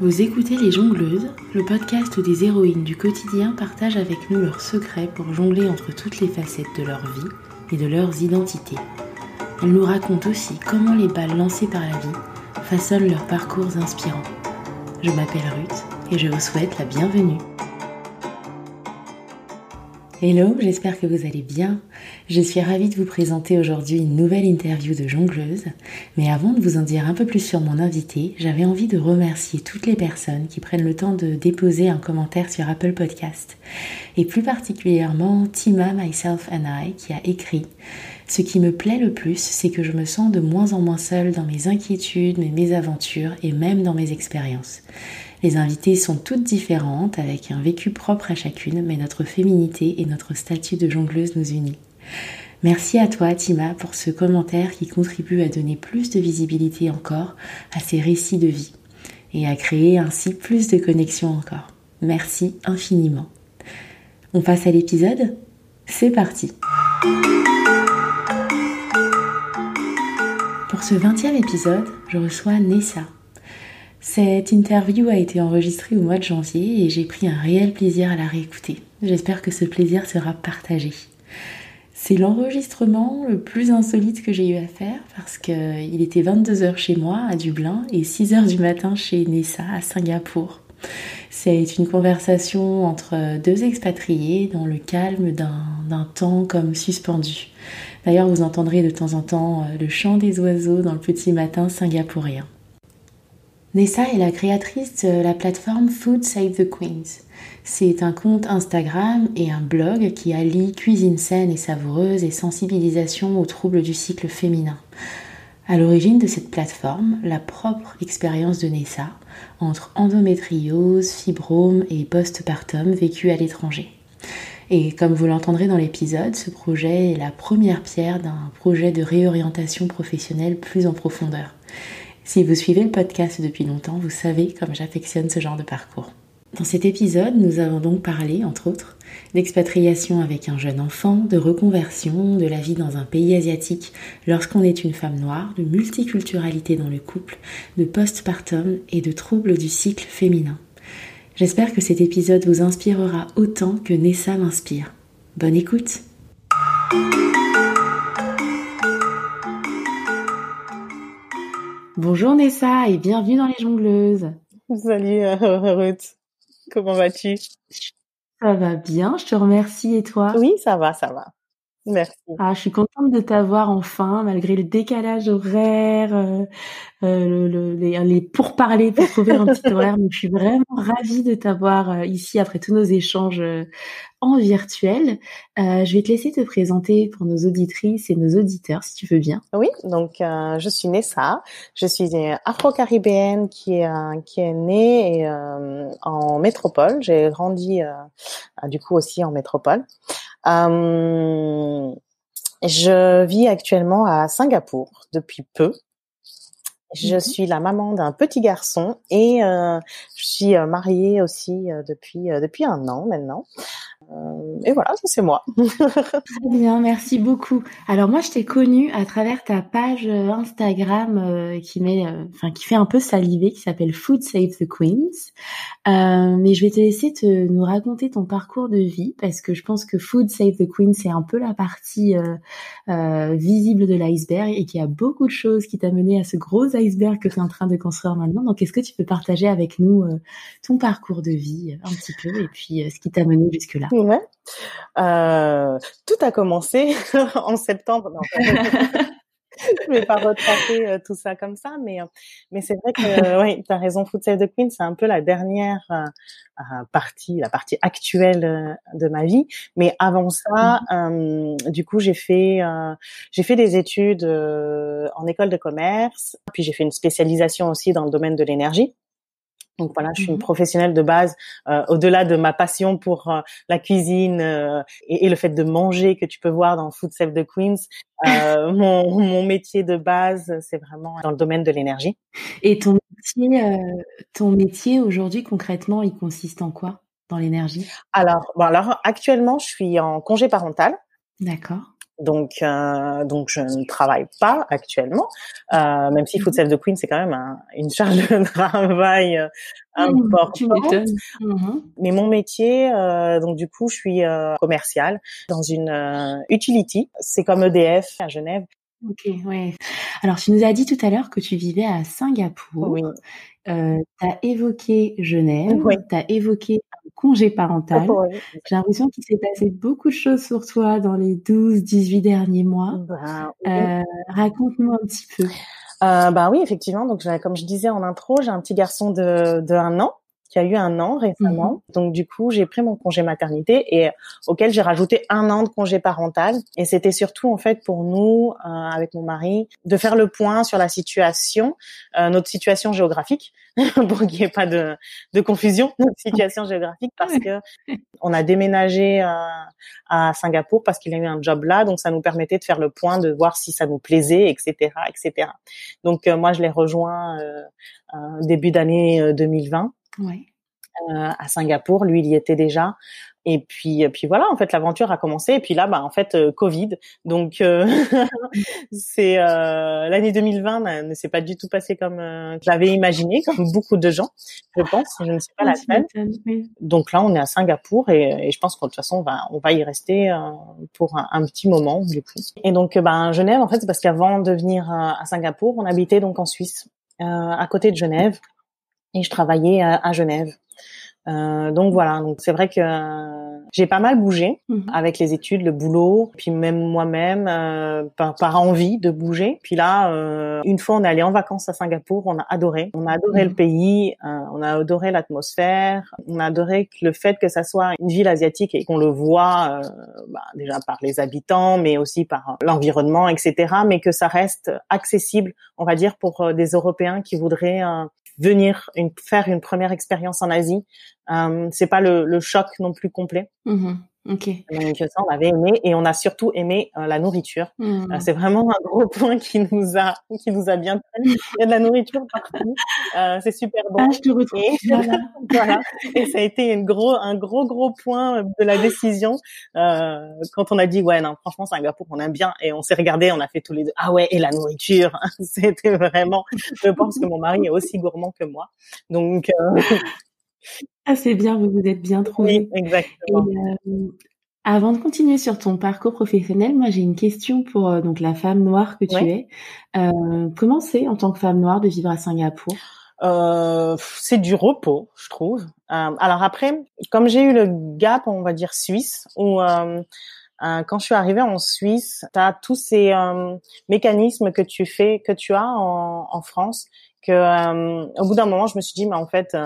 Vous écoutez Les Jongleuses, le podcast où des héroïnes du quotidien partagent avec nous leurs secrets pour jongler entre toutes les facettes de leur vie et de leurs identités. Elles nous racontent aussi comment les balles lancées par la vie façonnent leurs parcours inspirants. Je m'appelle Ruth et je vous souhaite la bienvenue. Hello, j'espère que vous allez bien. Je suis ravie de vous présenter aujourd'hui une nouvelle interview de jongleuse. Mais avant de vous en dire un peu plus sur mon invité, j'avais envie de remercier toutes les personnes qui prennent le temps de déposer un commentaire sur Apple Podcast. Et plus particulièrement Tima, Myself and I qui a écrit Ce qui me plaît le plus, c'est que je me sens de moins en moins seule dans mes inquiétudes, mes mésaventures et même dans mes expériences. Les invitées sont toutes différentes, avec un vécu propre à chacune, mais notre féminité et notre statut de jongleuse nous unit. Merci à toi, Tima, pour ce commentaire qui contribue à donner plus de visibilité encore à ces récits de vie et à créer ainsi plus de connexions encore. Merci infiniment. On passe à l'épisode C'est parti Pour ce 20e épisode, je reçois Nessa, cette interview a été enregistrée au mois de janvier et j'ai pris un réel plaisir à la réécouter. J'espère que ce plaisir sera partagé. C'est l'enregistrement le plus insolite que j'ai eu à faire parce qu'il était 22h chez moi à Dublin et 6h du matin chez Nessa à Singapour. C'est une conversation entre deux expatriés dans le calme d'un temps comme suspendu. D'ailleurs, vous entendrez de temps en temps le chant des oiseaux dans le petit matin singapourien. Nessa est la créatrice de la plateforme Food Save the Queens. C'est un compte Instagram et un blog qui allie cuisine saine et savoureuse et sensibilisation aux troubles du cycle féminin. À l'origine de cette plateforme, la propre expérience de Nessa entre endométriose, fibrome et postpartum vécu à l'étranger. Et comme vous l'entendrez dans l'épisode, ce projet est la première pierre d'un projet de réorientation professionnelle plus en profondeur. Si vous suivez le podcast depuis longtemps, vous savez comme j'affectionne ce genre de parcours. Dans cet épisode, nous avons donc parlé, entre autres, d'expatriation avec un jeune enfant, de reconversion, de la vie dans un pays asiatique lorsqu'on est une femme noire, de multiculturalité dans le couple, de postpartum et de troubles du cycle féminin. J'espère que cet épisode vous inspirera autant que Nessa m'inspire. Bonne écoute! Bonjour Nessa et bienvenue dans les jongleuses. Salut euh, Ruth, comment vas-tu? Ça va bien, je te remercie et toi? Oui, ça va, ça va. Merci. Ah, je suis contente de t'avoir enfin, malgré le décalage horaire, euh, euh, le, les, les pourparlers pour trouver un petit horaire. Mais je suis vraiment ravie de t'avoir euh, ici après tous nos échanges euh, en virtuel. Euh, je vais te laisser te présenter pour nos auditrices et nos auditeurs, si tu veux bien. Oui, donc je suis Nessa, je suis afro-caribéenne qui est qui est née en métropole. J'ai grandi du coup aussi en métropole. Euh, je vis actuellement à Singapour depuis peu. Je suis la maman d'un petit garçon et euh, je suis euh, mariée aussi depuis depuis un an maintenant. Euh, et voilà, c'est moi. Très bien, merci beaucoup. Alors moi, je t'ai connue à travers ta page euh, Instagram euh, qui met, enfin qui fait un peu saliver, qui s'appelle Food Save the Queens. mais je vais te laisser te nous raconter ton parcours de vie parce que je pense que Food Save the Queens c'est un peu la partie visible de l'iceberg et qu'il y a beaucoup de choses qui t'a mené à ce gros iceberg que tu es en train de construire maintenant. Donc est-ce que tu peux partager avec nous ton parcours de vie un petit peu et puis ce qui t'a mené jusque là Ouais. Euh, tout a commencé en septembre. Non, je vais pas retracer euh, tout ça comme ça, mais mais c'est vrai que euh, oui, tu as raison. Food Save the Queen, c'est un peu la dernière partie, la partie actuelle de ma vie. Mais avant ça, mm-hmm. du coup, j'ai fait j'ai fait des études en école de commerce, puis j'ai fait une spécialisation aussi dans le domaine de l'énergie. Donc voilà, je suis une mmh professionnelle de base. Euh, au-delà de ma passion pour euh, la cuisine euh, et, et, le fait de manger que tu peux voir dans Food Save the Queens, euh, mon, mon, métier de base, c'est vraiment dans le domaine de l'énergie. Et ton métier, ton métier aujourd'hui concrètement, il consiste en quoi dans l'énergie? Alors, bon, alors actuellement, je suis en congé parental. D'accord. Donc, euh, donc je ne travaille pas actuellement, euh, même si Food Save the Queen c'est quand même un, une charge de travail euh, importante. Mmh. Mais mon métier, euh, donc du coup, je suis euh, commerciale dans une euh, utility. C'est comme EDF à Genève. Ok, ouais. Alors, tu nous as dit tout à l'heure que tu vivais à Singapour. Oui. Euh, tu as évoqué Genève, oui. tu as évoqué un congé parental. Oui. J'ai l'impression qu'il s'est passé beaucoup de choses sur toi dans les 12-18 derniers mois. Ben, oui. euh, Raconte-nous un petit peu. Euh, bah oui, effectivement. Donc, comme je disais en intro, j'ai un petit garçon de, de un an qui a eu un an récemment. Mmh. Donc du coup, j'ai pris mon congé maternité et auquel j'ai rajouté un an de congé parental. Et c'était surtout en fait pour nous, euh, avec mon mari, de faire le point sur la situation, euh, notre situation géographique, pour qu'il n'y ait pas de, de, confusion, notre situation géographique, parce que on a déménagé euh, à Singapour parce qu'il a eu un job là, donc ça nous permettait de faire le point, de voir si ça nous plaisait, etc., etc. Donc euh, moi, je l'ai rejoint euh, début d'année 2020 ouais. euh, à Singapour. Lui, il y était déjà. Et puis, puis voilà, en fait, l'aventure a commencé. Et puis là, bah, en fait, euh, Covid. Donc, euh, c'est euh, l'année 2020 ne s'est pas du tout passé comme euh, je l'avais imaginé, comme beaucoup de gens, je pense. Je ne sais pas la seule. Donc là, on est à Singapour et, et je pense que de toute façon, on va, on va y rester euh, pour un, un, petit moment du coup. Et donc, ben, Genève, en fait, c'est parce qu'avant de venir à Singapour, on habitait donc en Suisse, à côté de Genève et je travaillais à, à Genève. Euh, donc voilà, donc c'est vrai que euh, j'ai pas mal bougé mmh. avec les études, le boulot, puis même moi-même euh, par, par, envie de bouger. Puis là, euh, une fois on est allé en vacances à Singapour, on a adoré, on a adoré mmh. le pays, euh, on a adoré l'atmosphère, on a adoré le fait que ça soit une ville asiatique et qu'on le voit bah, déjà par les habitants, mais aussi par l'environnement, etc. Mais que ça reste accessible, on va dire, pour des Européens qui voudraient venir une, faire une première expérience en Asie. Euh, c'est pas le, le, choc non plus complet. Mmh. Ok. Donc ça, on avait aimé et on a surtout aimé euh, la nourriture. Mmh. Euh, c'est vraiment un gros point qui nous a qui nous a bien plu. Il y a de la nourriture partout. Euh, c'est super bon. Ah, je te retrouve. Et, voilà. voilà. Et ça a été une gros un gros gros point de la décision euh, quand on a dit ouais non franchement Singapour on aime bien et on s'est regardé on a fait tous les deux ah ouais et la nourriture c'était vraiment je pense que mon mari est aussi gourmand que moi donc euh, ah, c'est bien, vous vous êtes bien trouvé. Oui, exactement. Et, euh, avant de continuer sur ton parcours professionnel, moi j'ai une question pour euh, donc la femme noire que tu ouais. es. Euh, comment c'est en tant que femme noire de vivre à Singapour? C'est du repos, je trouve. Alors après, comme j'ai eu le gap, on va dire suisse, où quand je suis arrivée en Suisse, tu as tous ces mécanismes que tu fais, que tu as en, en France, que au bout d'un moment, je me suis dit, mais en fait,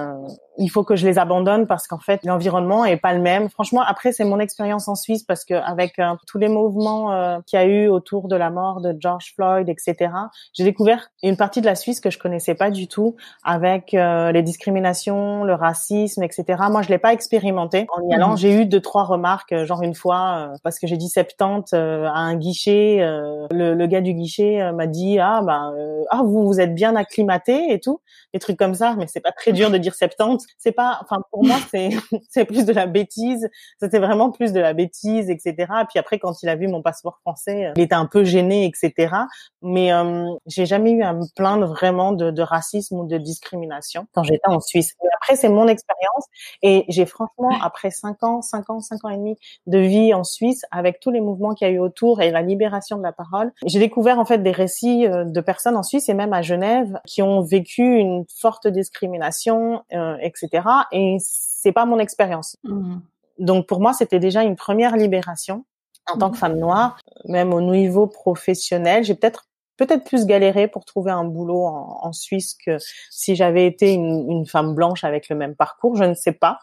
il faut que je les abandonne parce qu'en fait l'environnement est pas le même. Franchement, après c'est mon expérience en Suisse parce que avec euh, tous les mouvements euh, qu'il y a eu autour de la mort de George Floyd, etc. J'ai découvert une partie de la Suisse que je connaissais pas du tout avec euh, les discriminations, le racisme, etc. Moi, je l'ai pas expérimenté en y allant. Mmh. J'ai eu deux trois remarques, genre une fois parce que j'ai dit 70 à un guichet, le, le, gars du guichet m'a dit ah bah ah vous vous êtes bien acclimaté et tout, des trucs comme ça. Mais c'est pas très dur de dire 70 c'est pas, enfin pour moi c'est c'est plus de la bêtise. C'était vraiment plus de la bêtise, etc. Et puis après quand il a vu mon passeport français, il était un peu gêné, etc. Mais euh, j'ai jamais eu à me plaindre vraiment de, de racisme ou de discrimination quand j'étais en Suisse. Après c'est mon expérience et j'ai franchement après cinq ans, cinq ans, cinq ans et demi de vie en Suisse avec tous les mouvements qu'il y a eu autour et la libération de la parole, j'ai découvert en fait des récits euh, de personnes en Suisse et même à Genève qui ont vécu une forte discrimination, euh, etc. Et c'est pas mon expérience. Mmh. Donc pour moi, c'était déjà une première libération en tant que mmh. femme noire, même au niveau professionnel. J'ai peut-être peut-être plus galéré pour trouver un boulot en, en Suisse que si j'avais été une, une, femme blanche avec le même parcours. Je ne sais pas.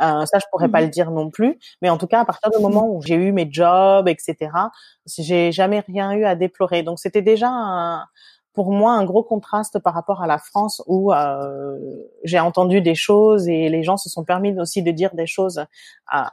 Euh, ça, je pourrais mmh. pas le dire non plus. Mais en tout cas, à partir du moment où j'ai eu mes jobs, etc., j'ai jamais rien eu à déplorer. Donc, c'était déjà un, pour moi un gros contraste par rapport à la France où euh, j'ai entendu des choses et les gens se sont permis aussi de dire des choses euh,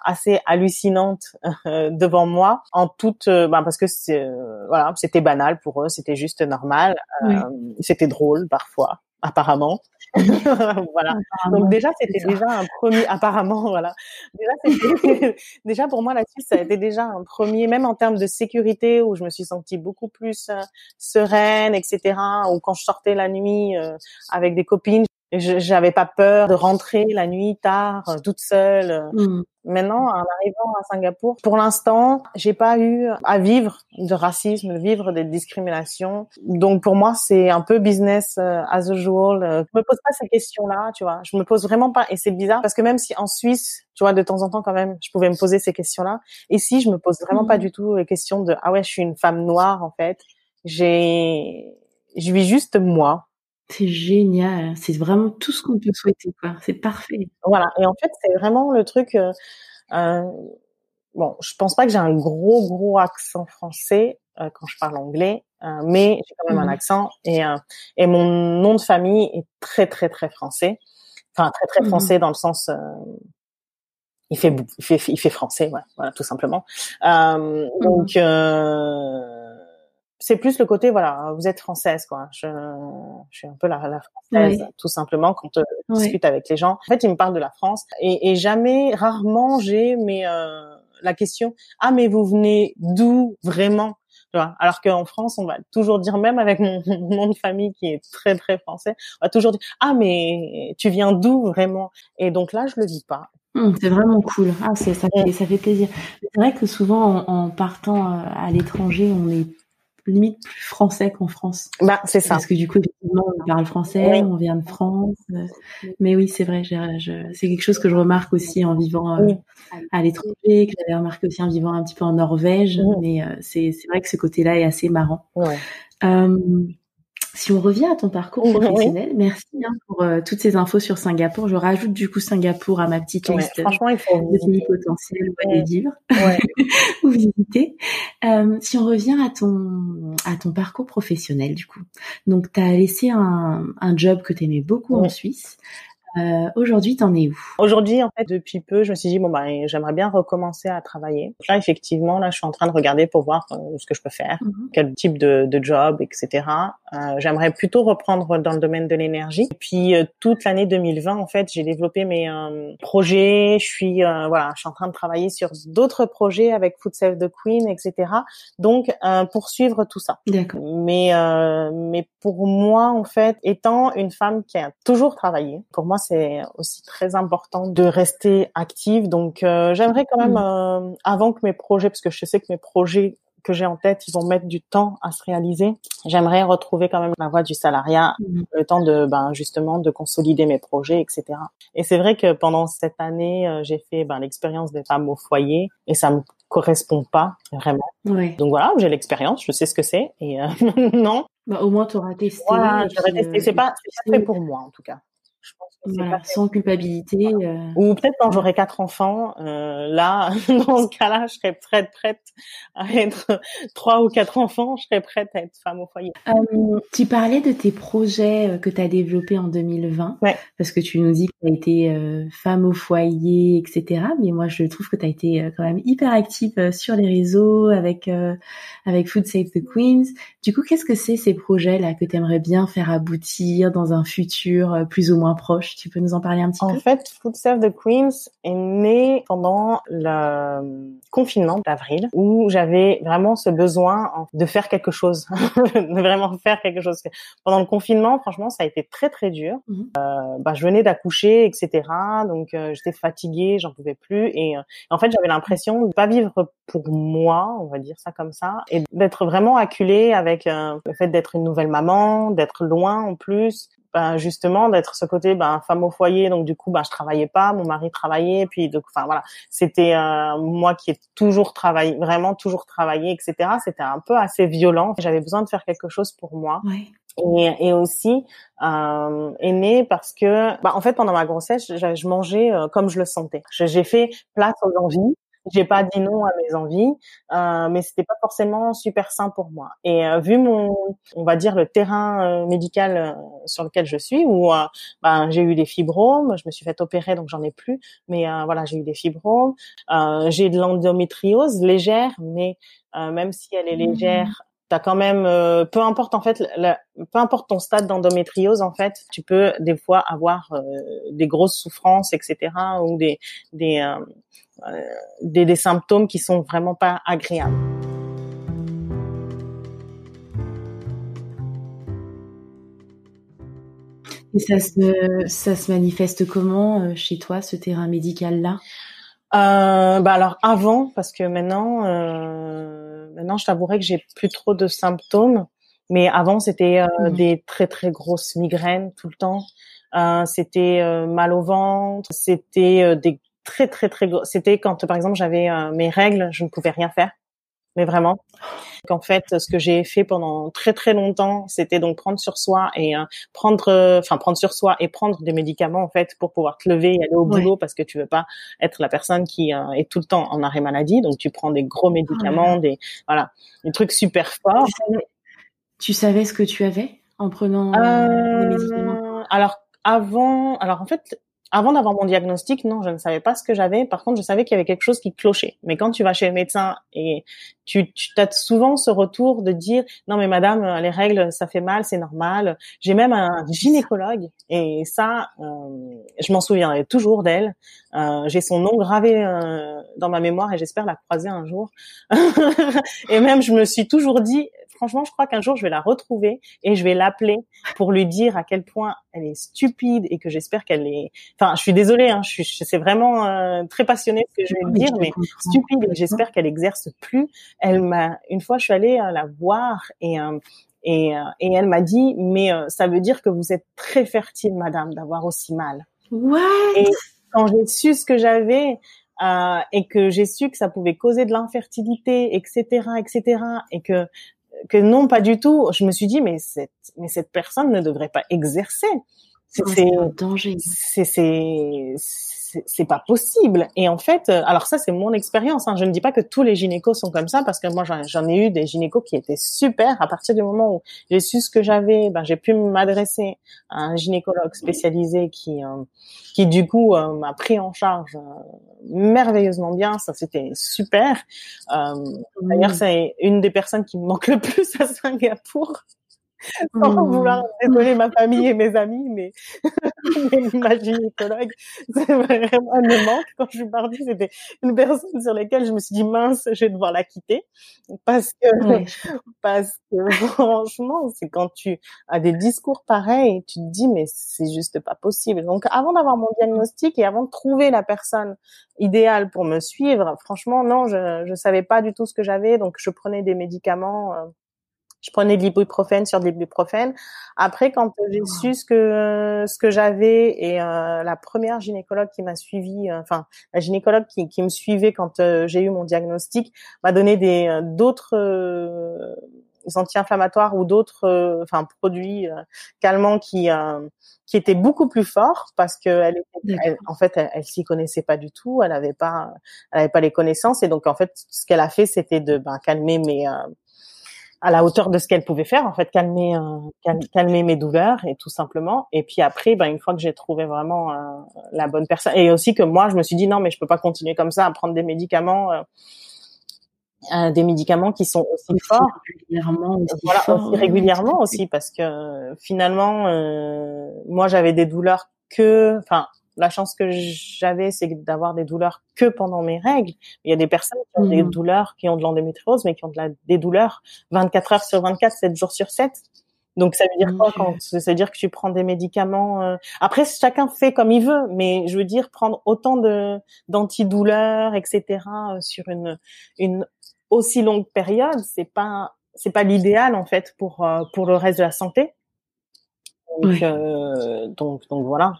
assez hallucinantes euh, devant moi. En toute euh, ben parce que c'est voilà c'était banal pour eux c'était juste normal. Oui. c'était drôle parfois apparemment voilà. Donc déjà, c'était déjà un premier, apparemment, voilà. Déjà, pour moi, la Suisse, ça a été déjà un premier, même en termes de sécurité, où je me suis sentie beaucoup plus euh, sereine, etc. Ou quand je sortais la nuit euh, avec des copines, j'avais pas peur de rentrer la nuit tard, euh, toute seule. Mmh. Maintenant, en arrivant à Singapour, pour l'instant, j'ai pas eu à vivre de racisme, vivre des discriminations. Donc pour moi, c'est un peu business euh, as usual. Euh, je me pose pas ces questions-là, tu vois. Je me pose vraiment pas. Et c'est bizarre parce que même si en Suisse, tu vois, de temps en temps quand même, je pouvais me poser ces questions-là. Ici, je me pose vraiment pas mmh. du tout les questions de ah ouais, je suis une femme noire en fait. J'ai, je vis juste moi. C'est génial, c'est vraiment tout ce qu'on peut souhaiter, quoi. C'est parfait. Voilà, et en fait, c'est vraiment le truc. Euh, euh, bon, je pense pas que j'ai un gros gros accent français euh, quand je parle anglais, euh, mais j'ai quand même un mmh accent et euh, et mon nom de famille est très très très français. Enfin, très très mmh français dans le sens il fait, il fait, il fait français, ouais, voilà, tout simplement. Euh, mmh donc, euh, c'est plus le côté voilà vous êtes française quoi. Je, je suis un peu la, la française tout simplement quand euh, je discute avec les gens. En fait ils me parlent de la France et, et jamais rarement j'ai mais euh, la question ah mais vous venez d'où vraiment? Tu vois alors qu'en France on va toujours dire même avec mon, nom de famille qui est très très français on va toujours dire ah mais tu viens d'où vraiment? Et donc là je le dis pas. Mmh, c'est vraiment cool. Ah, c'est, ça, fait, ça fait plaisir. C'est vrai que souvent, en, en partant euh, à l'étranger, on est limite plus français qu'en France. Bah, c'est ça. Parce que du coup, effectivement, on parle français, on vient de France. Euh, mais oui, c'est vrai, c'est quelque chose que je remarque aussi en vivant euh, à l'étranger, que j'avais remarqué aussi en vivant un petit peu en Norvège. Mais euh, c'est vrai que ce côté-là est assez marrant. Ouais. Si on revient à ton parcours professionnel, merci hein, pour euh, toutes ces infos sur Singapour. Je rajoute du coup Singapour à ma petite liste franchement, il faut de pays potentiels ouais. des livres ou visiter. Euh, si on revient à ton à ton parcours professionnel du coup, donc tu as laissé un, un job que tu aimais beaucoup en Suisse. Euh, aujourd'hui, t'en es où? Aujourd'hui, en fait, depuis peu, je me suis dit bon bah j'aimerais bien recommencer à travailler. là, effectivement, là, je suis en train de regarder pour voir euh, ce que je peux faire, mhm. quel type de, de job, etc. Euh, j'aimerais plutôt reprendre dans le domaine de l'énergie. Et puis euh, toute l'année 2020, en fait, j'ai développé mes euh, projets. Je suis voilà, je suis en train de travailler sur d'autres projets avec Food Save the Queen, etc. Donc poursuivre tout ça. D'accord. Mais mais pour moi, en fait, étant une femme qui a toujours travaillé, pour moi c'est aussi très important de rester active. Donc, euh, j'aimerais quand même, mm. euh, avant que mes projets, parce que je sais que mes projets que j'ai en tête, ils vont mettre du temps à se réaliser. J'aimerais retrouver quand même la voie du salariat, mm. le temps de, ben, justement, de consolider mes projets, etc. Et c'est vrai que pendant cette année, euh, j'ai fait ben, l'expérience des femmes au foyer et ça me correspond pas vraiment. Donc voilà, j'ai l'expérience, je sais ce que c'est et non. Bah, au moins, tu auras testé. Voilà, j'aurais testé. C'est pas, c'est pas fait pour moi en tout cas sans culpabilité. Euh. Ou peut-être quand j'aurai quatre enfants, euh, là, dans ce cas-là, je serais prête, prête à être trois ou quatre enfants, je serais prête à être femme au foyer. Euh, tu parlais de tes projets que tu as développés en 2020, ouais. parce que tu nous dis que tu as été euh, femme au foyer, etc. Mais moi, je trouve que tu as été quand même hyper active sur les réseaux avec avec Food Save the Queens. Du coup, qu'est-ce que c'est ces projets-là que tu aimerais bien faire aboutir dans un futur plus ou moins proche tu peux nous en parler un petit peu? En fait, Food Serve the Queens est né pendant le confinement d'avril où j'avais vraiment ce besoin de faire quelque chose, de vraiment faire quelque chose. Pendant le confinement, franchement, ça a été très très dur. Euh, bah, je venais d'accoucher, etc. Donc euh, j'étais fatiguée, j'en pouvais plus. Et euh, en fait, j'avais l'impression de pas vivre pour moi, on va dire ça comme ça, et d'être vraiment acculée avec euh, le fait d'être une nouvelle maman, d'être loin en plus, ben, justement d'être ce côté ben, femme au foyer. Donc du coup ben je travaillais pas mon mari travaillait puis donc enfin voilà. C'était euh, moi qui ai toujours travaillé vraiment toujours travaillé etc c'était un peu assez violent. J'avais besoin de faire quelque chose pour moi. Et, et, aussi euh, est né parce que, bah, en fait, pendant ma grossesse, je, je mangeais euh, comme je le sentais. J'ai fait place aux envies j'ai pas dit non à mes envies, euh, mais c'était pas forcément super sain pour moi. Et euh, vu mon, on va dire le terrain euh, médical euh, sur lequel je suis, où ben, j'ai eu des fibromes, je me suis fait opérer donc j'en ai plus, mais voilà j'ai eu des fibromes, j'ai de l'endométriose légère, mais même si elle est mmh. légère, t'as quand même, euh, peu importe en fait, peu importe ton stade d'endométriose en fait, tu peux des fois avoir euh, des grosses souffrances, etc. ou des des, euh, des des symptômes qui sont vraiment pas agréables. Et ça se, ça se manifeste comment chez toi, ce terrain médical-là? Euh, bah alors avant, parce que maintenant, euh, maintenant je t'avouerai que j'ai plus trop de symptômes, mais avant c'était euh, mmh. des très très grosses migraines tout le temps. Euh, c'était euh, mal au ventre, c'était des très très très gros. C'était quand par exemple j'avais mes règles, je ne pouvais rien faire mais vraiment. En fait, ce que j'ai fait pendant très très longtemps, c'était donc prendre sur soi et euh, prendre, euh, enfin prendre sur soi et prendre des médicaments en fait pour pouvoir te lever et aller au boulot parce que tu veux pas être la personne qui euh, est tout le temps en arrêt maladie. Donc tu prends des gros médicaments, des voilà, des trucs super forts. Tu savais, ce que tu avais en prenant des médicaments? Alors avant, alors en fait, avant d'avoir mon diagnostic, non, je ne savais pas ce que j'avais. Par contre, je savais qu'il y avait quelque chose qui clochait. Mais quand tu vas chez le médecin et tu, tu as souvent ce retour de dire non mais madame, les règles ça fait mal, c'est normal. J'ai même un gynécologue et ça, euh, je m'en souviendrai toujours d'elle. Euh, J'ai son nom gravé euh, dans ma mémoire et j'espère la croiser un jour. et même je me suis toujours dit franchement, je crois qu'un jour, je vais la retrouver et je vais l'appeler pour lui dire à quel point elle est stupide et que j'espère qu'elle est. Enfin, je suis désolée, hein, je suis, c'est vraiment euh, très passionnée ce que je vais lui dire, mais stupide et j'espère qu'elle exerce plus. Elle m'a, une fois, je suis allée euh, la voir et euh, et, et elle m'a dit, mais ça veut dire que vous êtes très fertile, madame, d'avoir aussi mal. Ouais. Et quand j'ai su ce que j'avais, euh, et que j'ai su que ça pouvait causer de l'infertilité, etc., etc., et que que non, pas du tout. Je me suis dit, mais cette, mais cette personne ne devrait pas exercer. C'est un danger. C'est, c'est, c'est pas possible. Et en fait, euh, alors ça c'est mon expérience. Hein. Je ne dis pas que tous les gynécos sont comme ça parce que moi j'en ai eu des gynécos qui étaient super. À partir du moment où j'ai su ce que j'avais, ben j'ai pu m'adresser à un gynécologue spécialisé qui euh, qui du coup euh, m'a pris en charge merveilleusement bien. Ça c'était super. D'ailleurs c'est une des personnes qui me manque le plus à Singapour. sans mmh. vouloir désolé ma famille et mes amis, mais, ma gynécologue, c'est vraiment un manque. Quand je suis partie, c'était une personne sur laquelle je me suis dit mince, je vais devoir la quitter parce que parce que franchement, c'est quand tu as des discours pareils, tu te dis mais c'est juste pas possible. Donc avant d'avoir mon diagnostic et avant de trouver la personne idéale pour me suivre, franchement non, je je savais pas du tout ce que j'avais, donc je prenais des médicaments. Euh, je prenais de l'ibuprofène sur de l'ibuprofène. Après, quand j'ai su ce que ce que j'avais et euh, la première gynécologue qui m'a suivi, euh, enfin la gynécologue qui, qui me suivait quand euh, j'ai eu mon diagnostic, m'a donné des d'autres anti-inflammatoires ou d'autres enfin produits calmants qui qui étaient beaucoup plus forts parce que elle, en fait elle, elle s'y connaissait pas du tout, elle avait pas elle avait pas les connaissances et donc en fait ce qu'elle a fait c'était de ben, calmer mes à la hauteur de ce qu'elle pouvait faire, en fait, calmer, euh, calmer mes douleurs et tout simplement. Et puis après, ben, une fois que j'ai trouvé vraiment euh, la bonne personne, et aussi que moi, je me suis dit non, mais je peux pas continuer comme ça à prendre des médicaments. Euh, euh des médicaments qui sont aussi, forts régulièrement aussi, voilà, aussi régulièrement aussi parce que finalement moi j'avais des douleurs que enfin la chance que j'avais, c'est d'avoir des douleurs que pendant mes règles. Il y a des personnes qui ont des mmh. douleurs, qui ont de l'endométriose, mais qui ont de la, des douleurs 24 heures sur 24, 7 jours sur 7. Donc ça veut dire quoi quand ça veut dire que tu prends des médicaments euh, Après chacun fait comme il veut, mais je veux dire prendre autant de d'antidouleurs, etc. Euh, sur une une aussi longue période, c'est pas c'est pas l'idéal en fait pour euh, pour le reste de la santé. Donc donc donc voilà.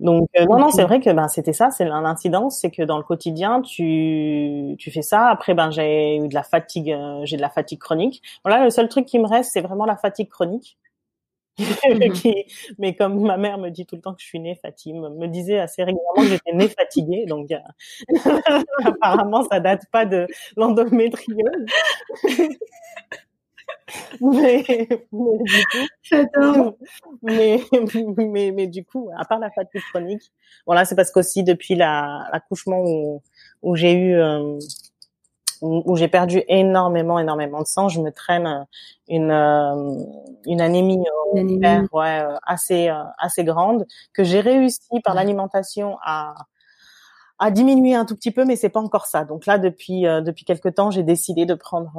Donc euh, non non c'est vrai que ben c'était ça c'est l'incidence c'est que dans le quotidien tu tu fais ça. Après ben j'ai eu de la fatigue euh, j'ai de la fatigue chronique. Voilà le seul truc qui me reste c'est vraiment la fatigue chronique. Mhm. mais comme ma mère me dit tout le temps que je suis née fatiguée me disait assez régulièrement que j'étais née fatiguée. Donc euh, apparemment ça date pas de l'endométriose mais, mais, du coup, mais, mais, mais, du coup, à part la fatigue chronique, bon là c'est parce qu'aussi depuis l'accouchement où, où j'ai eu euh, où, j'ai perdu énormément, énormément de sang. Je me traîne une une anémie, une anémie. ouais, assez assez grande que j'ai réussi par l'alimentation à à diminuer un tout petit peu, mais c'est pas encore ça. Donc là, depuis depuis quelque temps, j'ai décidé de prendre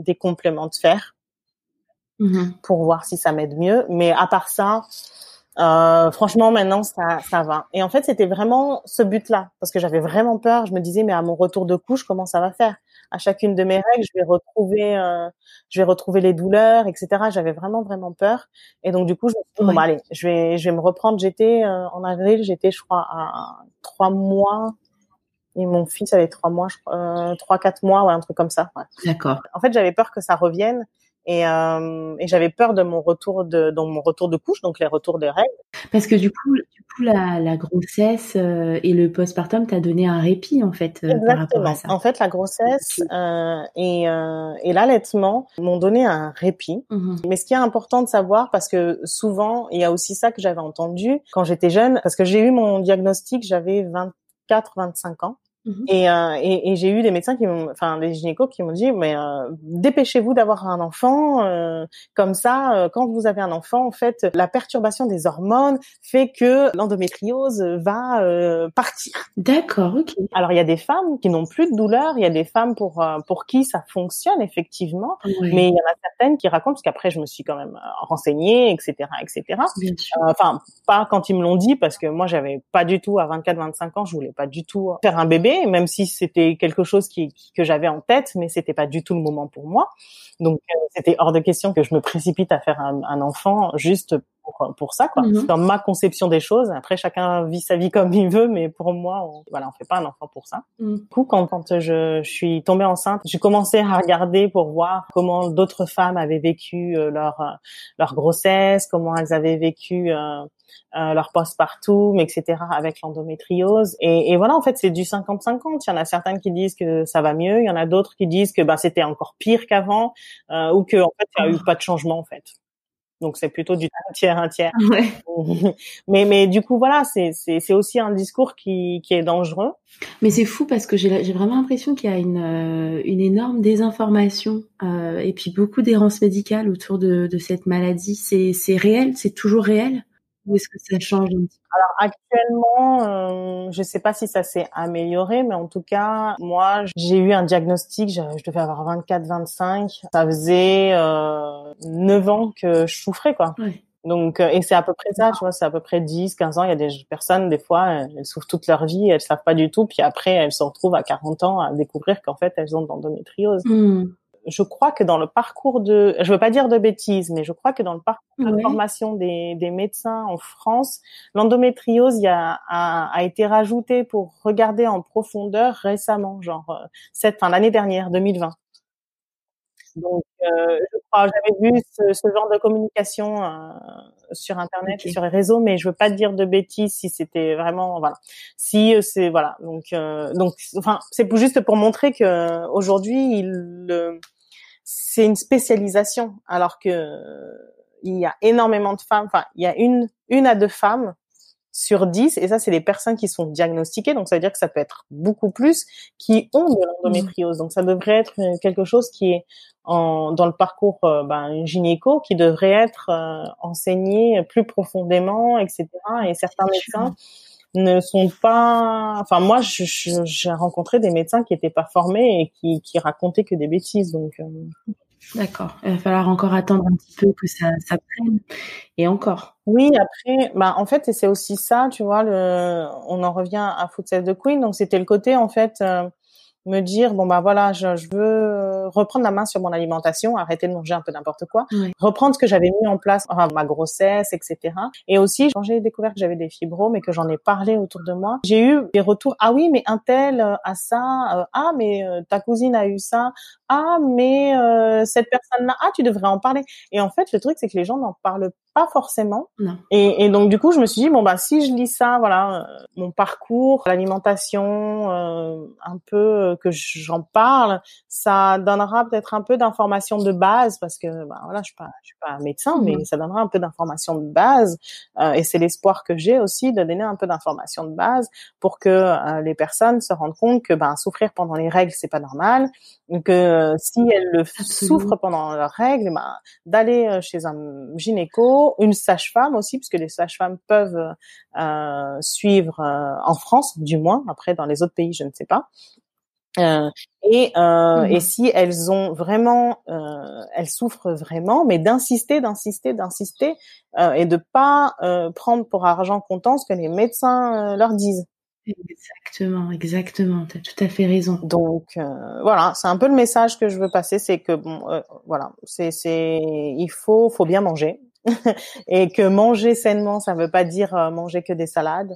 des compléments de fer mmh pour voir si ça m'aide mieux. Mais à part ça, euh, franchement, maintenant, ça, ça va. Et en fait, c'était vraiment ce but-là, parce que j'avais vraiment peur. Je me disais, mais à mon retour de couche, comment ça va faire? À chacune de mes règles, je vais retrouver, euh, je vais retrouver les douleurs, etc. J'avais vraiment, vraiment peur. Et donc, du coup, je me suis dit, bon, bah, allez, je vais, je vais me reprendre. J'étais euh, en avril, j'étais, je crois, à trois mois. Et mon fils avait trois mois, je crois, euh, trois, quatre mois, ouais, un truc comme ça. Ouais. D'accord. En fait, j'avais peur que ça revienne et, euh, et j'avais peur de mon retour de dans mon retour de couche, donc les retours de règles. Parce que du coup, du coup la, la grossesse euh, et le postpartum t'a donné un répit en fait euh, par rapport à ça. En fait, la grossesse euh, et, euh, et l'allaitement m'ont donné un répit. Mmh Mais ce qui est important de savoir, parce que souvent, il y a aussi ça que j'avais entendu quand j'étais jeune, parce que j'ai eu mon diagnostic, j'avais 24-25 ans. Mhm. Et, euh, et, et j'ai eu des médecins qui m'ont, enfin des gynécos qui m'ont dit, mais euh, dépêchez-vous d'avoir un enfant. Euh, comme ça, euh, quand vous avez un enfant, en fait, la perturbation des hormones fait que l'endométriose va euh, partir. D'accord, ok. Alors il y a des femmes qui n'ont plus de douleur, il y a des femmes pour pour qui ça fonctionne effectivement, mais il y en a certaines qui racontent parce qu'après je me suis quand même renseignée, etc., etc. Enfin pas quand ils me l'ont dit parce que moi j'avais pas du tout à 24-25 ans, je voulais pas du tout faire un bébé même si c'était quelque chose qui, que j'avais en tête, mais c'était pas du tout le moment pour moi. Donc euh, c'était hors de question que je me précipite à faire un, un enfant juste pour, pour ça, quoi. Mhm. Dans ma conception des choses. Après, chacun vit sa vie comme il veut, mais pour moi, on, voilà, on fait pas un enfant pour ça. Mhm. Du coup, quand, quand je, je, suis tombée enceinte, j'ai commencé à regarder pour voir comment d'autres femmes avaient vécu euh, leur euh, leur grossesse, comment elles avaient vécu euh, euh, leur postpartum, etc. avec l'endométriose. Et, et, voilà, en fait, c'est du 50-50. Il y en a certaines qui disent que ça va mieux, il y en a d'autres qui disent que bah, c'était encore pire qu'avant, euh, ou que en fait, il n'y a eu pas de changement en fait. Donc c'est plutôt du tiers un tiers. mais mais du coup voilà, c'est c'est c'est aussi un discours qui qui est dangereux. Mais c'est fou parce que j'ai j'ai vraiment l'impression qu'il y a une euh, une énorme désinformation euh, et puis beaucoup d'errance médicale autour de de cette maladie. C'est c'est réel, c'est toujours réel? Ou est-ce que ça change un petit peu? Alors actuellement, euh, je ne sais pas si ça s'est amélioré, mais en tout cas, moi, j'ai eu un diagnostic, je, devais avoir 24-25. Ça faisait euh, 9 ans que je souffrais, quoi. Donc, euh, et c'est à peu près ça, tu vois, c'est à peu près 10, 15 ans. Il y a des personnes, des fois, elles souffrent toute leur vie, elles savent pas du tout, puis après, elles se retrouvent à 40 ans à découvrir qu'en fait, elles ont de l'endométriose. Mmh je crois que dans le parcours de, je veux pas dire de bêtises, mais je crois que dans le parcours de formation des, des, médecins en France, l'endométriose a, a, a, été rajouté pour regarder en profondeur récemment, genre euh, cette, fin l'année dernière, 2020. Donc, euh, je crois, j'avais vu ce, ce, genre de communication euh, sur Internet et sur les réseaux, mais je veux pas dire de bêtises si c'était vraiment, voilà. Si euh, c'est, voilà. Donc, euh, donc, enfin, c'est juste pour montrer que aujourd'hui, il, c'est une spécialisation, alors que il y a énormément de femmes. Enfin, il y a une une à deux femmes sur 10, et ça, c'est les personnes qui sont diagnostiquées, donc ça veut dire que ça peut être beaucoup plus, qui ont de l'endométriose. Donc ça devrait être quelque chose qui est en, dans le parcours euh, ben, gynéco, qui devrait être euh, enseigné plus profondément, etc. Et certains médecins ne sont pas. Enfin, moi, j'ai rencontré des médecins qui n'étaient pas formés et qui, qui racontaient que des bêtises. Donc, euh. d'accord. Il va falloir encore attendre un petit peu que ça, ça prenne. Et encore. Oui, après, bah en fait, c'est aussi ça, tu vois. Le, on en revient à Food Save the Queen. Donc, c'était le côté en fait. Euh, me dire bon bah voilà je, je, veux reprendre la main sur mon alimentation arrêter de manger un peu n'importe quoi reprendre ce que j'avais mis en place enfin, ma grossesse etc et aussi quand j'ai découvert que j'avais des fibromes et que j'en ai parlé autour de moi j'ai eu des retours ah oui mais un tel euh, a ça euh, ah mais euh, ta cousine a eu ça ah mais cette personne là ah tu devrais en parler et en fait le truc c'est que les gens n'en parlent pas forcément. Et, et, donc du coup, je me suis dit bon bah si je lis ça, voilà, euh, mon parcours, l'alimentation, euh, un peu euh, que j'en parle, ça donnera peut-être un peu d'informations de base parce que bah voilà, je suis pas, je suis pas médecin, mais ça donnera un peu d'informations de base. et c'est l'espoir que j'ai aussi de donner un peu d'informations de base pour que les personnes se rendent compte que ben souffrir pendant les règles c'est pas normal euh, si elles le souffrent pendant leurs règles, ben, d'aller euh, chez un gynéco, une sage-femme aussi, puisque les sages-femmes peuvent euh, suivre en France, du moins. Après, dans les autres pays, je ne sais pas. Euh, et, euh, et si elles ont vraiment, euh, elles souffrent vraiment, mais d'insister, d'insister, d'insister, et de pas prendre pour argent comptant ce que les médecins leur disent. Exactement, exactement. Tu as tout à fait raison. Donc euh, voilà, c'est un peu le message que je veux passer, c'est que bon, euh, voilà, c'est c'est il faut faut bien manger et que manger sainement, ça veut pas dire euh, manger que des salades.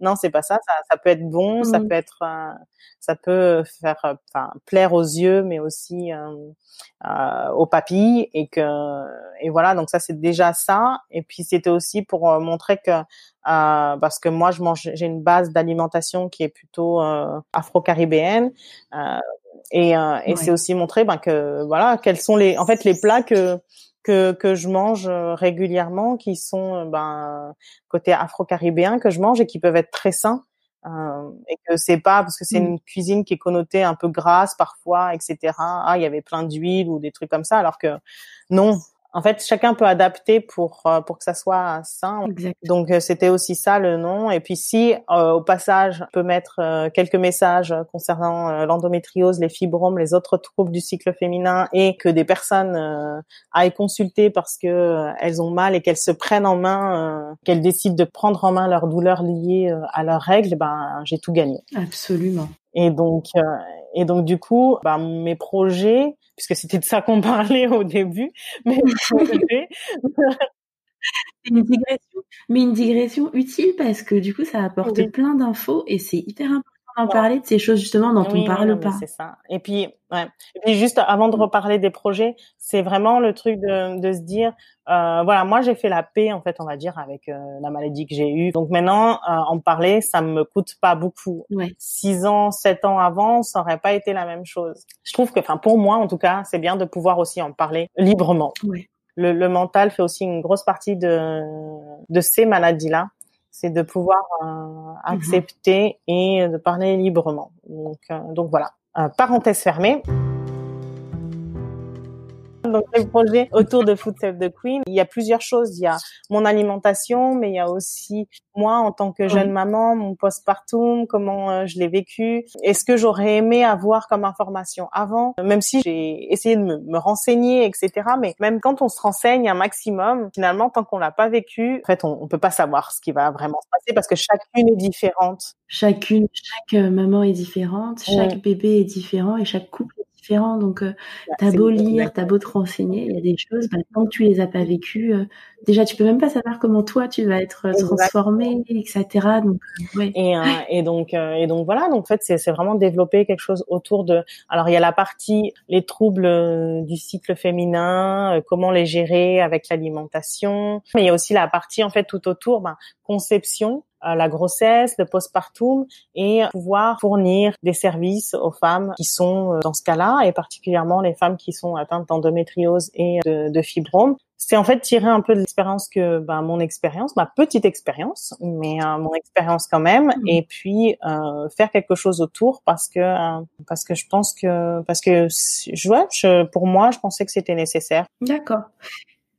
Non, c'est pas ça. Ça, ça peut être bon, ça mmh. peut être, ça peut faire, enfin, plaire aux yeux, mais aussi aux papilles et que et voilà. Donc ça, c'est déjà ça. Et puis c'était aussi pour montrer que euh, parce que moi je mange j'ai une base d'alimentation qui est plutôt euh, afro-caribéenne euh, et, euh, et c'est aussi montrer ben, que voilà quels sont les en fait les plats que que que je mange régulièrement qui sont ben côté afro-caribéen que je mange et qui peuvent être très sains euh, et que c'est pas parce que c'est mmh. une cuisine qui est connotée un peu grasse parfois etc ah il y avait plein d'huile ou des trucs comme ça alors que non en fait, chacun peut adapter pour euh, pour que ça soit sain. Donc euh, c'était aussi ça le nom. Et puis si euh, au passage, on peut mettre quelques messages concernant l'endométriose, les fibromes, les autres troubles du cycle féminin, et que des personnes aillent consulter parce que elles ont mal et qu'elles se prennent en main, qu'elles décident de prendre en main leurs douleurs liées à leurs règles, ben j'ai tout gagné. Absolument. Et donc, et donc du coup, bah, mes projets, puisque c'était de ça qu'on parlait au début, mes projets. une digression, mais une digression utile parce que du coup, ça apporte plein d'infos et c'est hyper important d'en parler de ces choses justement dont on parle pas. C'est ça. Et puis, ouais. Et puis juste avant de reparler des projets, c'est vraiment le truc de, de se dire, euh, voilà, moi j'ai fait la paix en fait, on va dire, avec euh, la maladie que j'ai eue. Donc maintenant, euh, en parler, ça me coûte pas beaucoup. Ouais. Six ans, sept ans avant, ça aurait pas été la même chose. Je trouve que, enfin pour moi en tout cas, c'est bien de pouvoir aussi en parler librement. Ouais. Le, le, mental fait aussi une grosse partie de, de ces maladies-là c'est de pouvoir euh, mmh accepter et de parler librement. Donc, euh, donc voilà. Euh, parenthèse fermée donc les projets autour de Food Save the Queen. Il y a plusieurs choses. Il y a mon alimentation, mais il y a aussi moi en tant que jeune maman, mon postpartum, comment euh, je l'ai vécu. Est-ce que j'aurais aimé avoir comme information avant, même si j'ai essayé de me, renseigner, etc. Mais même quand on se renseigne un maximum, finalement, tant qu'on l'a pas vécu, en fait, on, on peut pas savoir ce qui va vraiment se passer parce que chacune est différente. Chacune, chaque euh, maman est différente, chaque bébé est différent et chaque couple différents. Donc, euh, bah, t'as beau lire, t'as beau te renseigner, il y a des choses, bah, tant que tu les as pas vécues, euh, déjà, tu peux même pas savoir comment toi, tu vas être euh, transformé, etc. Donc, ouais. et, et, donc, et donc, voilà. Donc, en fait, c'est vraiment développer quelque chose autour de... Alors, il y a la partie, les troubles du cycle féminin, comment les gérer avec l'alimentation. Mais il y a aussi la partie, en fait, tout autour, ben, conception, la grossesse, le postpartum et pouvoir fournir des services aux femmes qui sont euh, dans ce cas-là et particulièrement les femmes qui sont atteintes d'endométriose et de, de fibrome. C'est en fait tirer un peu de l'expérience que ben, mon expérience, ma petite expérience, mais euh, mon expérience quand même, mmh. et puis euh, faire quelque chose autour parce que euh, parce que je pense que parce que je, ouais, je, pour moi, je pensais que c'était nécessaire. D'accord.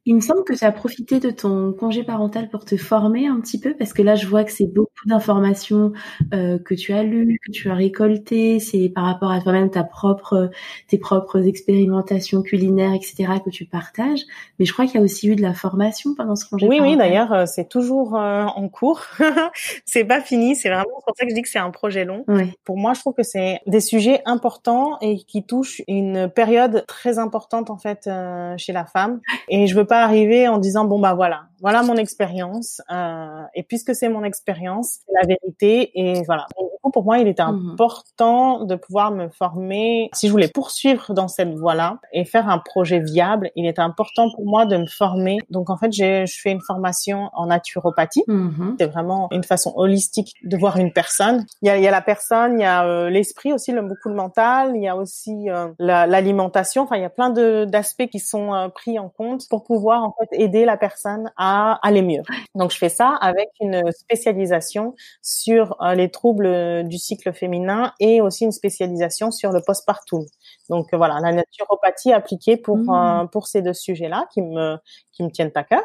Il me semble que tu as profité de ton congé parental pour te former un petit peu, parce que là, je vois que c'est beaucoup d'informations euh, que tu as lues, que tu as récoltées. C'est par rapport à toi-même, ta propre, tes propres expérimentations culinaires, etc., que tu partages. Mais je crois qu'il y a aussi eu de la formation pendant ce congé oui, parental. Oui, d'ailleurs, euh, c'est toujours euh, en cours. c'est pas fini. C'est vraiment pour ça que je dis que c'est un projet long. Pour moi, je trouve que c'est des sujets importants et qui touchent une période très importante en fait chez la femme. Et je veux pas arriver en disant bon bah voilà, voilà mon expérience euh, et puisque c'est mon expérience, c'est la vérité et voilà. du coup pour moi il était mhm. important de pouvoir me former. Si je voulais poursuivre dans cette voie-là et faire un projet viable, il était important pour moi de me former. Donc en fait j'ai je fais une formation en naturopathie. Mhm. C'est vraiment une façon holistique de voir une personne. Il y a, il y a la personne, il y a euh, l'esprit aussi, beaucoup le mental, il y a aussi euh, l'alimentation. Enfin il y a plein d'aspects qui sont euh, pris en compte pour pouvoir en fait aider la personne à aller mieux. Donc je fais ça avec une spécialisation sur euh, les troubles euh, du cycle féminin et aussi une spécialisation sur le postpartum. Donc voilà, la naturopathie appliquée pour mmh. pour ces deux sujets-là qui me qui me tiennent à cœur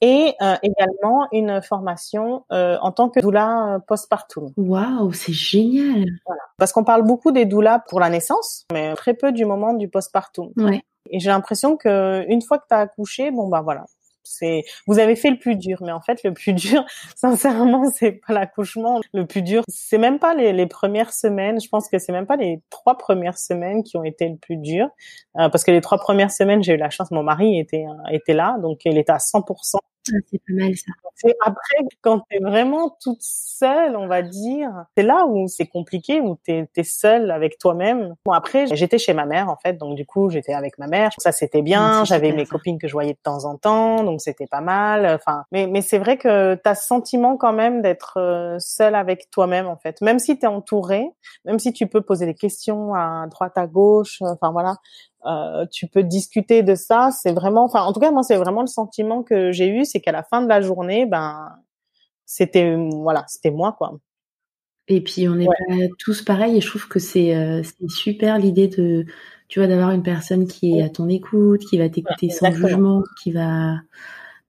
et également une formation en tant que doula postpartum. Waouh, c'est génial. Voilà. Parce qu'on parle beaucoup des doulas pour la naissance, mais très peu du moment du postpartum. Ouais. Et j'ai l'impression que une fois que tu as accouché, bon bah voilà, c'est vous avez fait le plus dur mais en fait le plus dur sincèrement c'est pas l'accouchement. Le plus dur c'est même pas les, les, premières semaines. Je pense que c'est même pas les trois premières semaines qui ont été le plus dur. Euh, parce que les trois premières semaines j'ai eu la chance mon mari était était là donc il était à 100% c'est pas mal ça. C'est après quand tu es vraiment toute seule, on va dire, c'est là où c'est compliqué, où tu es, seule avec toi-même. Bon après, j'étais chez ma mère en fait, donc du coup j'étais avec ma mère. Ça c'était bien. J'avais mes copines que je voyais de temps en temps, donc c'était pas mal. Enfin, mais mais c'est vrai que tu as ce sentiment quand même d'être euh, seule avec toi-même en fait. Même si tu es entourée, même si tu peux poser des questions à droite à gauche, enfin voilà, euh, tu peux discuter de ça. C'est vraiment, enfin, en tout cas, moi, c'est vraiment le sentiment que j'ai eu, c'est qu'à la fin de la journée, ben, c'était, voilà, c'était moi, quoi. Et puis, on n'est pas tous pareils. Et je trouve que c'est, euh, super l'idée de, tu vois, d'avoir une personne qui est à ton écoute, qui va t'écouter sans jugement, qui va.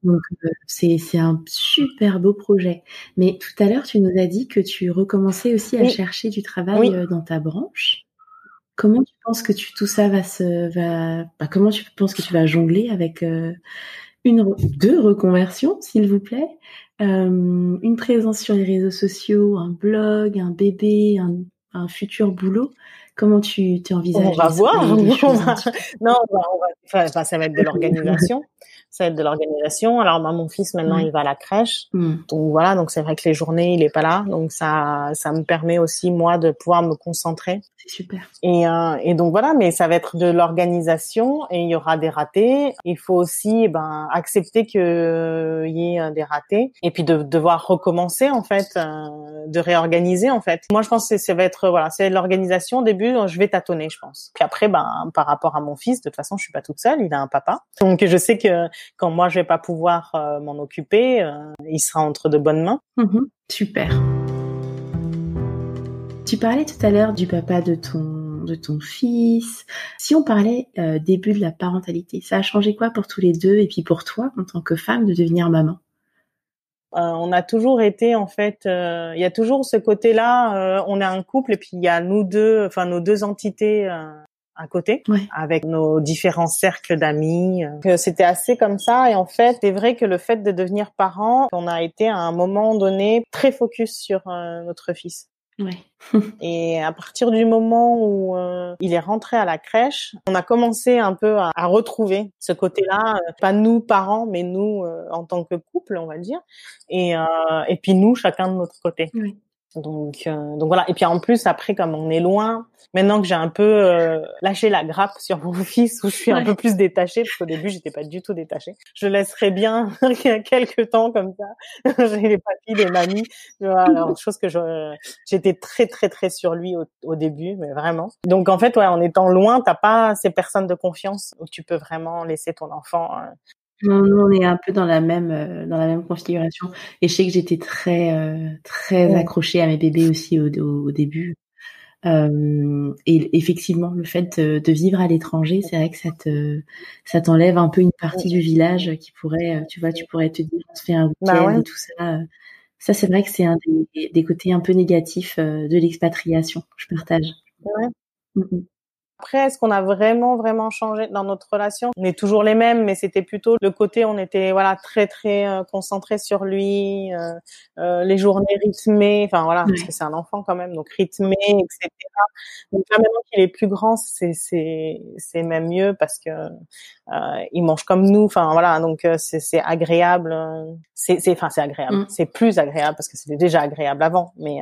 Donc, euh, c'est, c'est un super beau projet. Mais tout à l'heure, tu nous as dit que tu recommençais aussi à chercher du travail dans ta branche. Comment tu penses que tu, tout ça va se va bah, comment tu penses que tu vas jongler avec euh, une deux reconversions s'il vous plaît? Euh, une présence sur les réseaux sociaux un blog un bébé un, un futur boulot. Comment tu t'envisages on va voir non on va, enfin, ça va être de l'organisation ça va être de l'organisation. Alors moi, mon fils maintenant, il va à la crèche, mm. donc voilà. Donc c'est vrai que les journées, il est pas là, donc ça, ça me permet aussi moi de pouvoir me concentrer. C'est super. Et euh, et donc voilà, mais ça va être de l'organisation et il y aura des ratés. Il faut aussi, eh ben, accepter que il y ait euh, des ratés et puis de devoir recommencer en fait, euh, de réorganiser en fait. Moi, je pense que ça va être voilà, c'est l'organisation. Au début, je vais tâtonner, je pense. Puis après, ben, par rapport à mon fils, de toute façon, je suis pas toute seule. Il a un papa, donc je sais que quand moi je vais pas pouvoir euh, m'en occuper, euh, il sera entre de bonnes mains. Mhm. super. Tu parlais tout à l'heure du papa de ton de ton fils. Si on parlait euh, début de la parentalité, ça a changé quoi pour tous les deux et puis pour toi en tant que femme de devenir maman? On a toujours été en fait, il y a toujours ce côté-là. on est un couple et puis il y a nous deux, enfin nos deux entités à côté avec nos différents cercles d'amis. Euh, c'était assez comme ça et en fait, c'est vrai que le fait de devenir parent, on a été à un moment donné très focus sur euh, notre fils. Ouais. et à partir du moment où euh, il est rentré à la crèche, on a commencé un peu à, retrouver ce côté-là, pas nous parents, mais nous en tant que couple, on va dire, et et puis nous chacun de notre côté. Donc, euh, donc voilà. Et puis en plus, après, comme on est loin, maintenant que j'ai un peu euh, lâché la grappe sur mon fils, où je suis un peu plus détachée, parce qu'au début, j'étais pas du tout détachée. Je laisserai bien quelques temps comme ça. j'ai les papilles, les mamies. Voilà, alors, chose que j'étais très très très sur lui au, au, début, mais vraiment. Donc en fait, ouais, en étant loin, t'as pas ces personnes de confiance où tu peux vraiment laisser ton enfant euh, non, on est un peu dans la même euh, dans la même configuration. Et je sais que j'étais très euh, très accrochée à mes bébés aussi au, au, début. Euh, et effectivement, le fait de, vivre à l'étranger, c'est vrai que ça te ça t'enlève un peu une partie du village qui pourrait, tu vois, tu pourrais te dire, on se fait un bah week-end et tout ça. Ça, c'est vrai que c'est un des, des, côtés un peu négatifs de l'expatriation. Je partage. Ouais. Mm, mm. Après, est-ce qu'on a vraiment vraiment changé dans notre relation? On est toujours les mêmes, mais c'était plutôt le côté on était voilà très très euh, concentré sur lui, euh, euh, les journées rythmées, enfin voilà parce que c'est un enfant quand même, donc rythmé, etc. Donc là maintenant qu'il est plus grand, c'est c'est c'est même mieux parce que euh, il mange comme nous, enfin voilà donc c'est c'est agréable, c'est c'est enfin c'est agréable, mm. c'est plus agréable parce que c'était déjà agréable avant, mais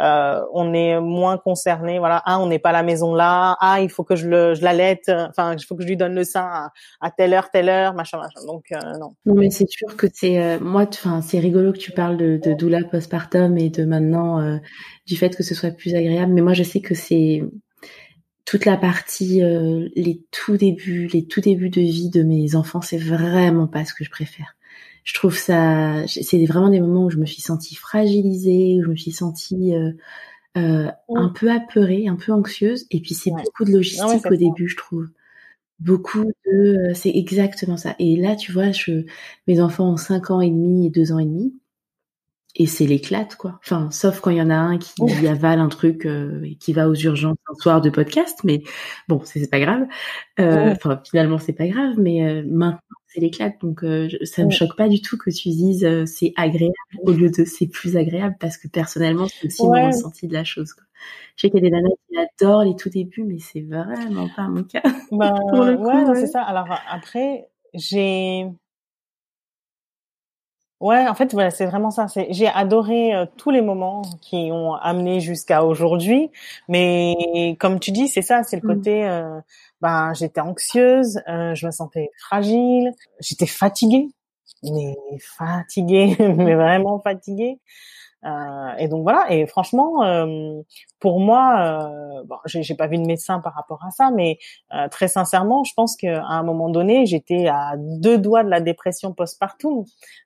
euh, on est moins concerné. Voilà, ah, on n'est pas à la maison là. Ah, il faut que je le, je l'allaite. Enfin, il faut que je lui donne le sein à, telle heure, telle heure, machin, machin. Donc euh, non. Non, mais c'est sûr que c'est euh, moi. Enfin, c'est rigolo que tu parles de, de doula postpartum et de maintenant du fait que ce soit plus agréable. Mais moi, je sais que c'est toute la partie les tout débuts, les tout débuts de vie de mes enfants, c'est vraiment pas ce que je préfère je trouve ça, c'est vraiment des moments où je me suis sentie fragilisée, où je me suis sentie euh, euh, un peu apeurée, un peu anxieuse. Et puis c'est beaucoup de logistique au début, je trouve. Beaucoup de, c'est exactement ça. Et là, tu vois, je, mes enfants ont 5 ans et demi et 2 ans et demi et c'est l'éclate quoi. Enfin, sauf quand il y en a un qui avale un truc euh, et qui va aux urgences un soir de podcast, mais bon, c'est pas grave. Euh, enfin, finalement, c'est pas grave, mais euh, maintenant c'est l'éclate, donc ça me choque pas du tout que tu dises c'est agréable au lieu de c'est plus agréable parce que personnellement c'est aussi mon ressenti de la chose. Quoi. Je sais qu'il y a des nanas qui adorent les tout débuts, mais c'est vraiment pas mon cas. Bah, ouais, c'est ça. Alors après, j'ai Ouais, en fait, voilà, c'est vraiment ça. C'est, j'ai adoré euh, tous les moments qui ont amené jusqu'à aujourd'hui. Mais comme tu dis, c'est ça, c'est le mmh. côté. Euh, ben, j'étais anxieuse, euh, je me sentais fragile, j'étais fatiguée, mais fatiguée, mais vraiment fatiguée. Euh, et donc voilà. Et franchement, euh, pour moi, euh, bon, j'ai pas vu de médecin par rapport à ça, mais euh, très sincèrement, je pense qu'à un moment donné, j'étais à deux doigts de la dépression postpartum,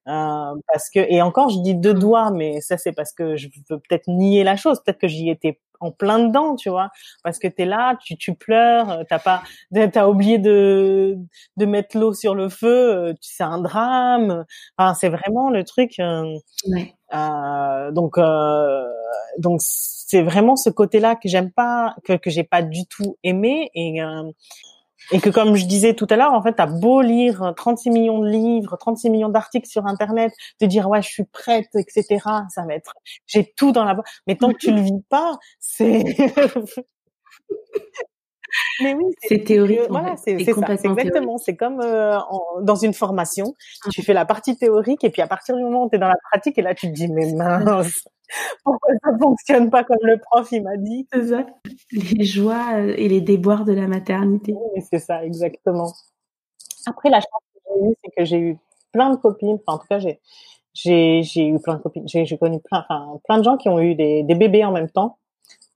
euh, parce que et encore, je dis deux doigts, mais ça c'est parce que je veux peut-être nier la chose, peut-être que j'y étais en plein dedans, tu vois, parce que t'es là, tu, tu pleures, t'as pas, t'as oublié de de mettre l'eau sur le feu, c'est un drame. Enfin, c'est vraiment le truc. Ouais. Euh, donc euh, donc c'est vraiment ce côté-là que j'aime pas, que que j'ai pas du tout aimé et euh, et que comme je disais tout à l'heure, en fait, t'as beau lire 36 millions de livres, 36 millions d'articles sur Internet, te dire ouais, je suis prête, etc. Ça va être, j'ai tout dans la. Mais tant que tu le vis pas, c'est Mais oui, c'est théorique. voilà, c'est exactement. C'est comme euh, dans une formation, ah. tu fais la partie théorique et puis à partir du moment où tu es dans la pratique et là tu te dis mais mince, pourquoi ça fonctionne pas comme le prof il m'a dit? Ça. Les joies euh, et les déboires de la maternité. Oui, c'est ça, exactement. Après la chance que j'ai eue, c'est que j'ai eu plein de copines. Enfin, en tout cas, j'ai j'ai j'ai eu plein de copines. J'ai connu plein, enfin plein de gens qui ont eu des, des bébés en même temps.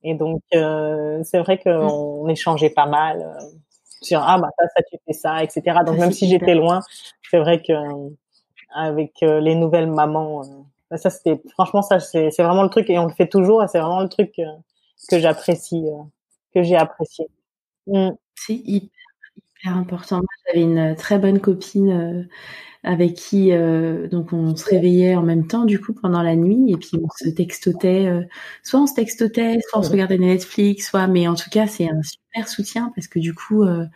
Et donc, euh, c'est vrai qu'on mmh. échangeait pas mal euh, sur ah bah ça, ça tu fais ça, etc. Donc même si j'étais loin, c'est vrai que avec euh, les nouvelles mamans, bah, ça c'était franchement ça c'est c'est vraiment le truc et on le fait toujours et c'est vraiment le truc que j'apprécie, que j'ai apprécié. Mmh. C'est hyper, important. Moi, j'avais une très bonne copine avec qui euh, donc on se réveillait en même temps du coup pendant la nuit et puis on se textotait euh, soit on se textotait soit on se regardait Netflix soit mais en tout cas c'est un super soutien parce que du coup euh,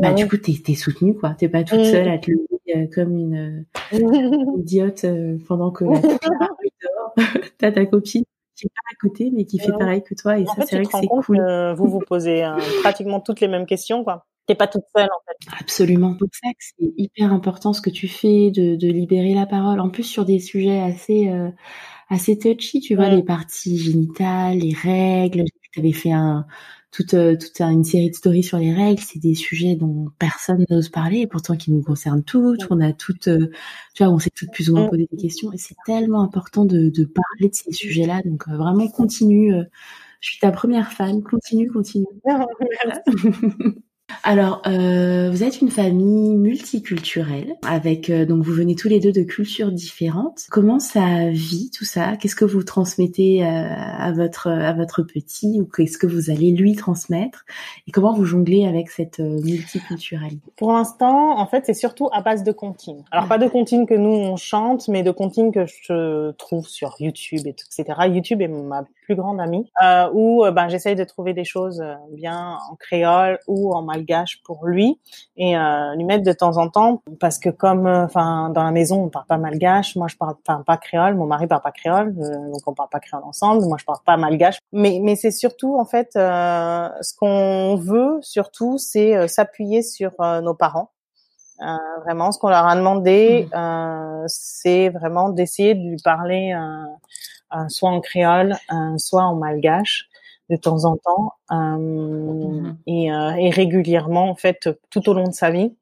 bah du coup t'es es soutenue quoi. T'es pas toute seule à te lever comme une, idiote pendant que la t'as ta copine qui est pas à côté mais qui fait pareil que toi et ça c'est vrai que c'est cool. vous vous posez pratiquement toutes les mêmes questions quoi t'es pas toute seule en fait. Absolument. Pour ça que c'est hyper important ce que tu fais de, de, libérer la parole. En plus sur des sujets assez euh, assez touchy, tu vois, les parties génitales, les règles. Tu avais fait un toute euh, toute une série de stories sur les règles. C'est des sujets dont personne n'ose parler, et pourtant qui nous concernent toutes. On a toutes, euh, tu vois, on s'est toutes plus ou moins posé des questions, et c'est tellement important de, de parler de ces sujets-là. Donc vraiment continue. je suis ta première fan. Continue, continue. Alors, euh, vous êtes une famille multiculturelle, avec euh, donc vous venez tous les deux de cultures différentes. Comment ça vit tout ça? Qu'est-ce que vous transmettez euh, à votre à votre petit ou qu'est-ce que vous allez lui transmettre? Et comment vous jonglez avec cette multiculturalité? Pour l'instant, en fait, c'est surtout à base de comptines. Alors pas de comptines que nous on chante, mais de comptines que je trouve sur YouTube et tout, etc. YouTube est ma plus grande amie, euh, où ben j'essaye de trouver des choses bien en créole ou en malgache pour lui. Et euh, lui mettre de temps en temps parce que comme euh, enfin dans la maison on parle pas malgache, moi je parle enfin pas créole, mon mari parle pas créole, euh, donc on parle pas créole ensemble, moi je parle pas malgache, mais mais c'est surtout en fait ce qu'on veut surtout c'est s'appuyer sur nos parents. vraiment, ce qu'on leur a demandé, mmh. c'est vraiment d'essayer de lui parler soit en créole, soit en malgache, de temps en temps euh, mmh et, euh, et, régulièrement en fait tout au long de sa vie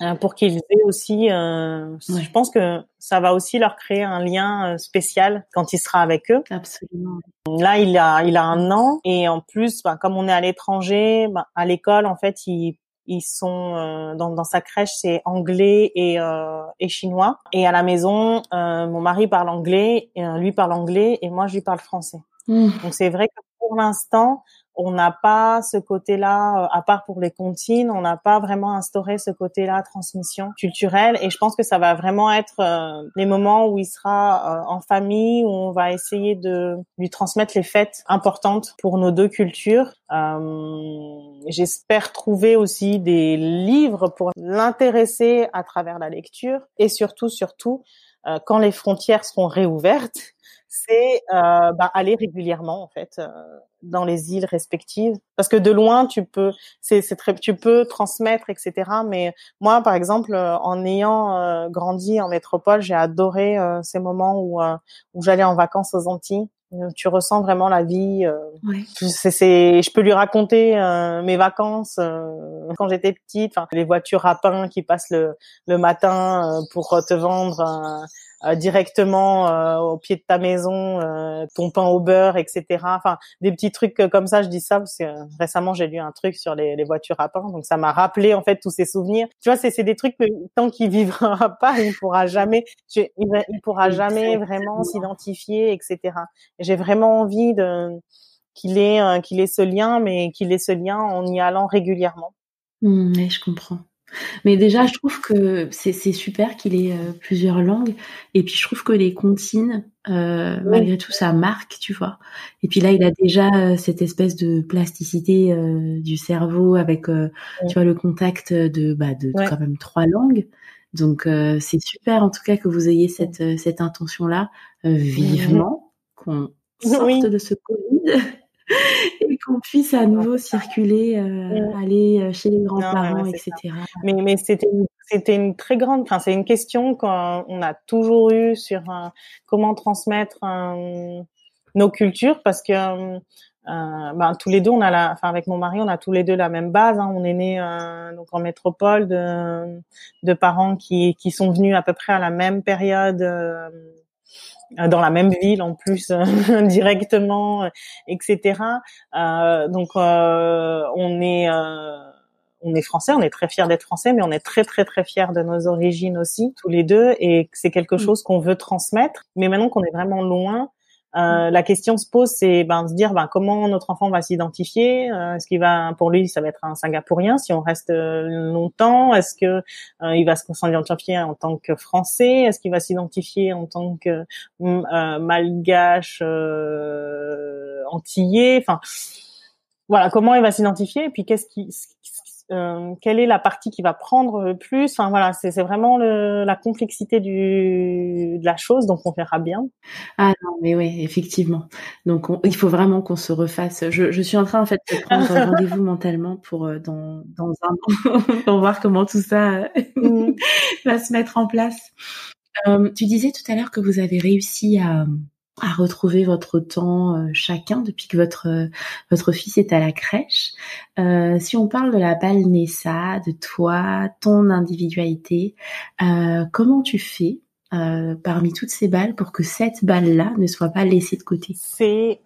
euh, pour qu'ils aient aussi euh, je pense que ça va aussi leur créer un lien spécial quand il sera avec eux absolument là il a il a un an et en plus bah, comme on est à l'étranger bah, à l'école en fait ils ils sont euh, dans, dans, sa crèche, c'est anglais et, euh, et chinois. Et à la maison, euh, mon mari parle anglais, et, lui parle anglais et moi je lui parle français. Mmh. Donc c'est vrai que pour l'instant, on n'a pas ce côté-là, euh, à part pour les comptines, on n'a pas vraiment instauré ce côté-là transmission culturelle. Et je pense que ça va vraiment être euh, les moments où il sera euh, en famille, où on va essayer de lui transmettre les fêtes importantes pour nos deux cultures. J'espère trouver aussi des livres pour l'intéresser à travers la lecture et surtout, surtout, quand les frontières seront réouvertes, c'est euh, bah, aller régulièrement en fait euh, dans les îles respectives parce que de loin tu peux c'est c'est très tu peux transmettre etc mais moi par exemple euh, en ayant euh, grandi en métropole j'ai adoré euh, ces moments où où j'allais en vacances aux Antilles tu ressens vraiment la vie. Ouais. C'est, je peux lui raconter mes vacances quand j'étais petite. Enfin, les voitures à pain qui passent le, le matin pour te vendre euh, directement euh, au pied de ta maison, euh, ton pain au beurre, etc. Enfin, des petits trucs comme ça. Je dis ça parce que récemment j'ai lu un truc sur les, les voitures à pain, donc ça m'a rappelé en fait tous ces souvenirs. Tu vois, c'est des trucs que tant qu'il vivra pas, il pourra jamais, il, il pourra jamais vraiment s'identifier, etc. J'ai vraiment envie de qu'il ait qu'il ait ce lien, mais qu'il ait ce lien en y allant régulièrement. Mmh, je comprends. Mais déjà, je trouve que c'est super qu'il ait euh, plusieurs langues. Et puis, je trouve que les comptines, euh, malgré tout, ça marque, tu vois. Et puis là, il a déjà euh, cette espèce de plasticité du cerveau avec, tu vois, le contact de, bah, de quand même trois langues. Donc, c'est super, en tout cas, que vous ayez cette, cette intention-là, vivement, qu'on sorte de ce Covid. et qu'on puisse à nouveau circuler, euh, aller euh, chez les grands-parents, etc. Mais, mais c'était c'était une très grande, enfin c'est une question qu'on a toujours eu sur euh, comment transmettre nos cultures parce que euh, ben, tous les deux on a la, enfin avec mon mari on a tous les deux la même base. Hein, on est né donc en métropole de, de parents qui qui sont venus à peu près à la même période euh, dans la même ville en plus euh, directement, etc. Euh, donc euh, on est on est français, on est très fiers d'être français, mais on est très très très fiers de nos origines aussi tous les deux, et c'est quelque mm. chose qu'on veut transmettre. Mais maintenant qu'on est vraiment loin, euh, la question se pose, c'est ben, se dire ben, comment notre enfant va s'identifier. Euh, est-ce qu'il va, pour lui, ça va être un Singapourien si on reste euh, longtemps? Est-ce que il va s'identifier en tant que Français? Est-ce qu'il va s'identifier en tant que Malgache antillais? Enfin, voilà, comment il va s'identifier Et puis qu'est-ce qui, euh, quelle est la partie qui va prendre le plus? Enfin voilà, c'est vraiment le, la complexité du, de la chose, donc on verra bien. Ah non, mais oui, effectivement. Donc il faut vraiment qu'on se refasse. Je, je, suis en train en fait de prendre un rendez-vous mentalement pour euh, dans, dans un an pour voir comment tout ça mm. va se mettre en place. Euh, tu disais tout à l'heure que vous avez réussi à à retrouver votre temps euh, chacun depuis que votre euh, votre fils est à la crèche. Euh, si on parle de la balle Nessa, de toi, ton individualité, comment tu fais parmi toutes ces balles pour que cette balle-là ne soit pas laissée de côté? C'est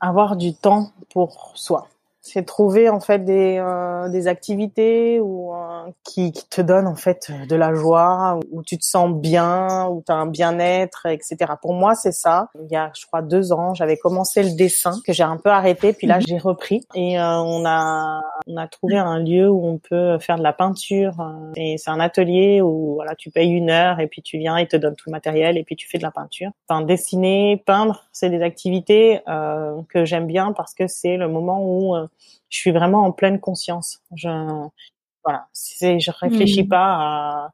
avoir du temps pour soi c'est trouver en fait des, euh, des activités ou euh, qui, qui, te donnent en fait de la joie, où tu te sens bien, où tu as un bien-être, etc. Pour moi, c'est ça. Il y a, je crois, deux ans, j'avais commencé le dessin que j'ai un peu arrêté, puis là, mhm. j'ai repris et euh, on a on a trouvé un lieu où on peut faire de la peinture et c'est un atelier où voilà, tu payes une heure et puis tu viens et te donne tout le matériel et puis tu fais de la peinture. Enfin, dessiner, peindre, c'est des activités que j'aime bien parce que c'est le moment où je suis vraiment en pleine conscience. Je, voilà, c'est, je réfléchis mmh. pas à,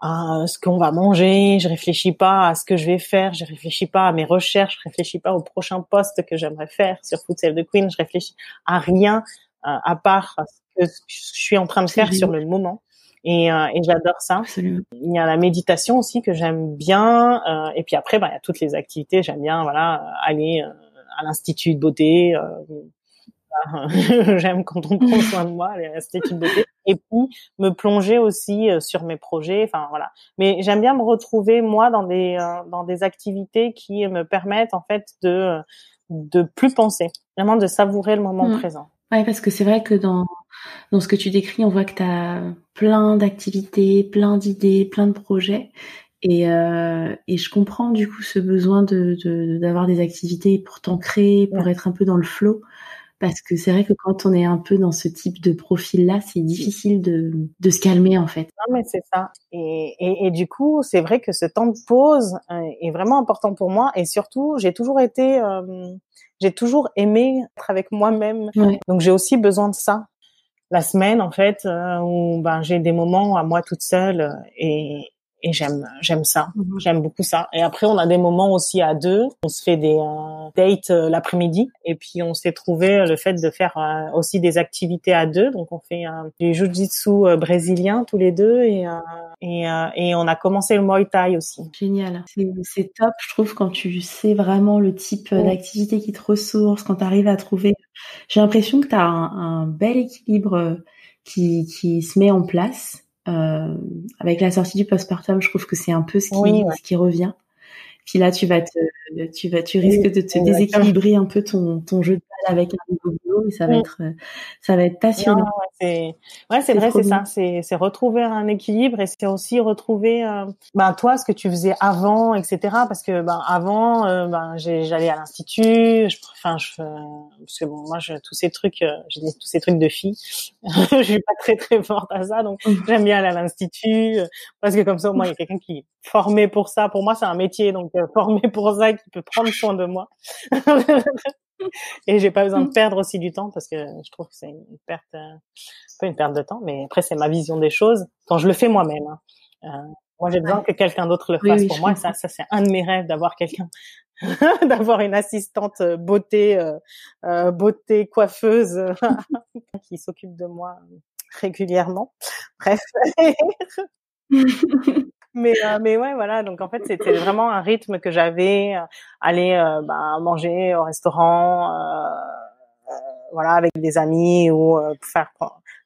à ce qu'on va manger, je réfléchis pas à ce que je vais faire, je réfléchis pas à mes recherches, je réfléchis pas au prochain poste que j'aimerais faire sur Food Save the Queen, je réfléchis à rien euh, à part ce que je suis en train de faire sur le moment. Et, euh, et j'adore ça. Absolument. Il y a la méditation aussi que j'aime bien. Euh, et puis après, bah, il y a toutes les activités. J'aime bien, voilà, aller à l'institut de beauté, J'aime quand on prend soin de moi, les une beauté. Et puis me plonger aussi euh, sur mes projets. Enfin voilà. Mais j'aime bien me retrouver moi dans des euh, dans des activités qui me permettent en fait de de plus penser, vraiment de savourer le moment mmh. présent. Ouais, parce que c'est vrai que dans dans ce que tu décris, on voit que tu as plein d'activités, plein d'idées, plein de projets Et, euh, et je comprends du coup ce besoin de d'avoir des activités pour t'ancrer, pour être un peu dans le flow. Parce que c'est vrai que quand on est un peu dans ce type de profil-là, c'est difficile de, de se calmer en fait. Non mais c'est ça. Et, et, et, du coup, c'est vrai que ce temps de pause euh, est vraiment important pour moi. Et surtout, j'ai toujours été, euh, j'ai toujours aimé être avec moi-même. Donc j'ai aussi besoin de ça. La semaine en fait, euh, où ben j'ai des moments à moi toute seule et, et j'aime j'aime ça. Mhm. j'aime beaucoup ça. Et après on a des moments aussi à deux. On se fait des euh, dates euh, l'après-midi. Et puis on s'est trouvé le fait de faire euh, aussi des activités à deux. Donc on fait du jiu-jitsu brésilien tous les deux. Et et, et on a commencé le muay thai aussi. Génial. C'est top je trouve quand tu sais vraiment le type d'activité qui te ressource quand tu arrives à trouver. J'ai l'impression que tu as un, un bel équilibre qui qui se met en place euh, avec la sortie du postpartum, je trouve que c'est un peu ce qui, ce qui revient. Puis là, tu vas te, tu vas, tu risques de te déséquilibrer un peu ton, ton jeu de avec un nouveau boulot, mais ça va mm. être, ça va être passionnant. ouais, c'est vrai, c'est ça. C'est, c'est retrouver un équilibre et c'est aussi retrouver, euh, ben toi, ce que tu faisais avant, etc. Parce que ben avant, euh, ben j'allais à l'institut, enfin, je, parce que bon, moi, je, tous ces trucs, euh, j'ai tous ces trucs de filles. je suis pas très très forte à ça, donc mm. j'aime bien aller à l'institut parce que comme ça, au moins, il y a quelqu'un qui est formé pour ça. Pour moi, c'est un métier, donc formé pour ça, qui peut prendre soin de moi. et j'ai pas besoin de perdre aussi du temps parce que je trouve que c'est une perte, euh, pas une perte de temps, mais après c'est ma vision des choses quand je le fais moi-même. Hein. Euh, moi j'ai besoin que quelqu'un d'autre le fasse pour moi. ça, ça c'est un de mes rêves d'avoir quelqu'un, d'avoir une assistante euh, beauté, euh, beauté coiffeuse qui s'occupe de moi régulièrement. Bref. mais euh, mais ouais voilà donc en fait c'était vraiment un rythme que j'avais euh, aller euh, bah, manger au restaurant voilà avec des amis ou faire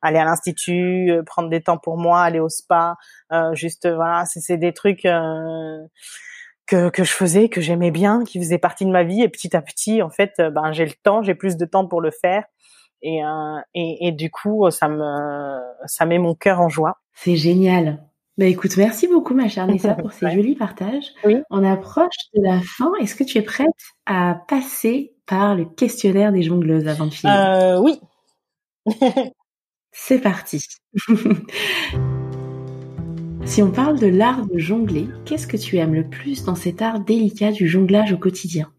aller à l'institut prendre des temps pour moi aller au spa juste voilà c'est des trucs que, que je faisais, que j'aimais bien, qui faisaient partie de ma vie. Et petit à petit, en fait, ben j'ai le temps, j'ai plus de temps pour le faire. Et, et, et du coup, ça me ça met mon cœur en joie. C'est génial. Bah écoute, merci beaucoup ma chère Nessa pour ces jolis partages. Oui. On approche de la fin. Est-ce que tu es prête à passer par le questionnaire des jongleuses avant de finir? Euh, Oui. C'est parti. si on parle de l'art de jongler, qu'est-ce que tu aimes le plus dans cet art délicat du jonglage au quotidien?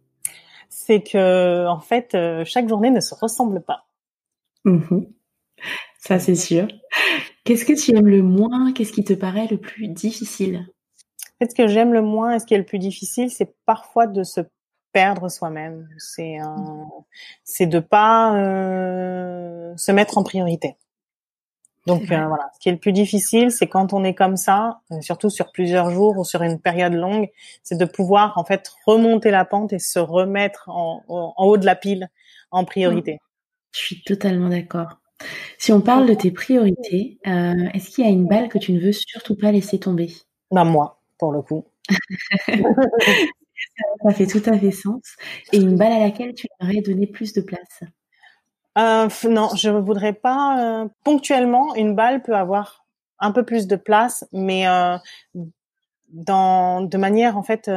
C'est que en fait, euh, chaque journée ne se ressemble pas. Mmh Ça c'est sûr. Qu'est-ce que tu aimes le moins? Qu'est-ce qui te paraît le plus difficile? En fait, ce que j'aime le moins et ce qui est le plus difficile, c'est parfois de se perdre soi-même. C'est euh, c'est de pas euh, se mettre en priorité. Donc euh, voilà, ce qui est le plus difficile, c'est quand on est comme ça, euh, surtout sur plusieurs jours ou sur une période longue, c'est de pouvoir en fait remonter la pente et se remettre en, en, en haut de la pile en priorité. Je suis totalement d'accord. Si on parle de tes priorités, euh, est-ce qu'il y a une balle que tu ne veux surtout pas laisser tomber? Bah moi, pour le coup. ça fait tout à fait sens. Et une balle à laquelle tu aimerais donner plus de place? Euh, Non, je ne voudrais pas. Euh, ponctuellement, une balle peut avoir un peu plus de place, mais dans de manière en fait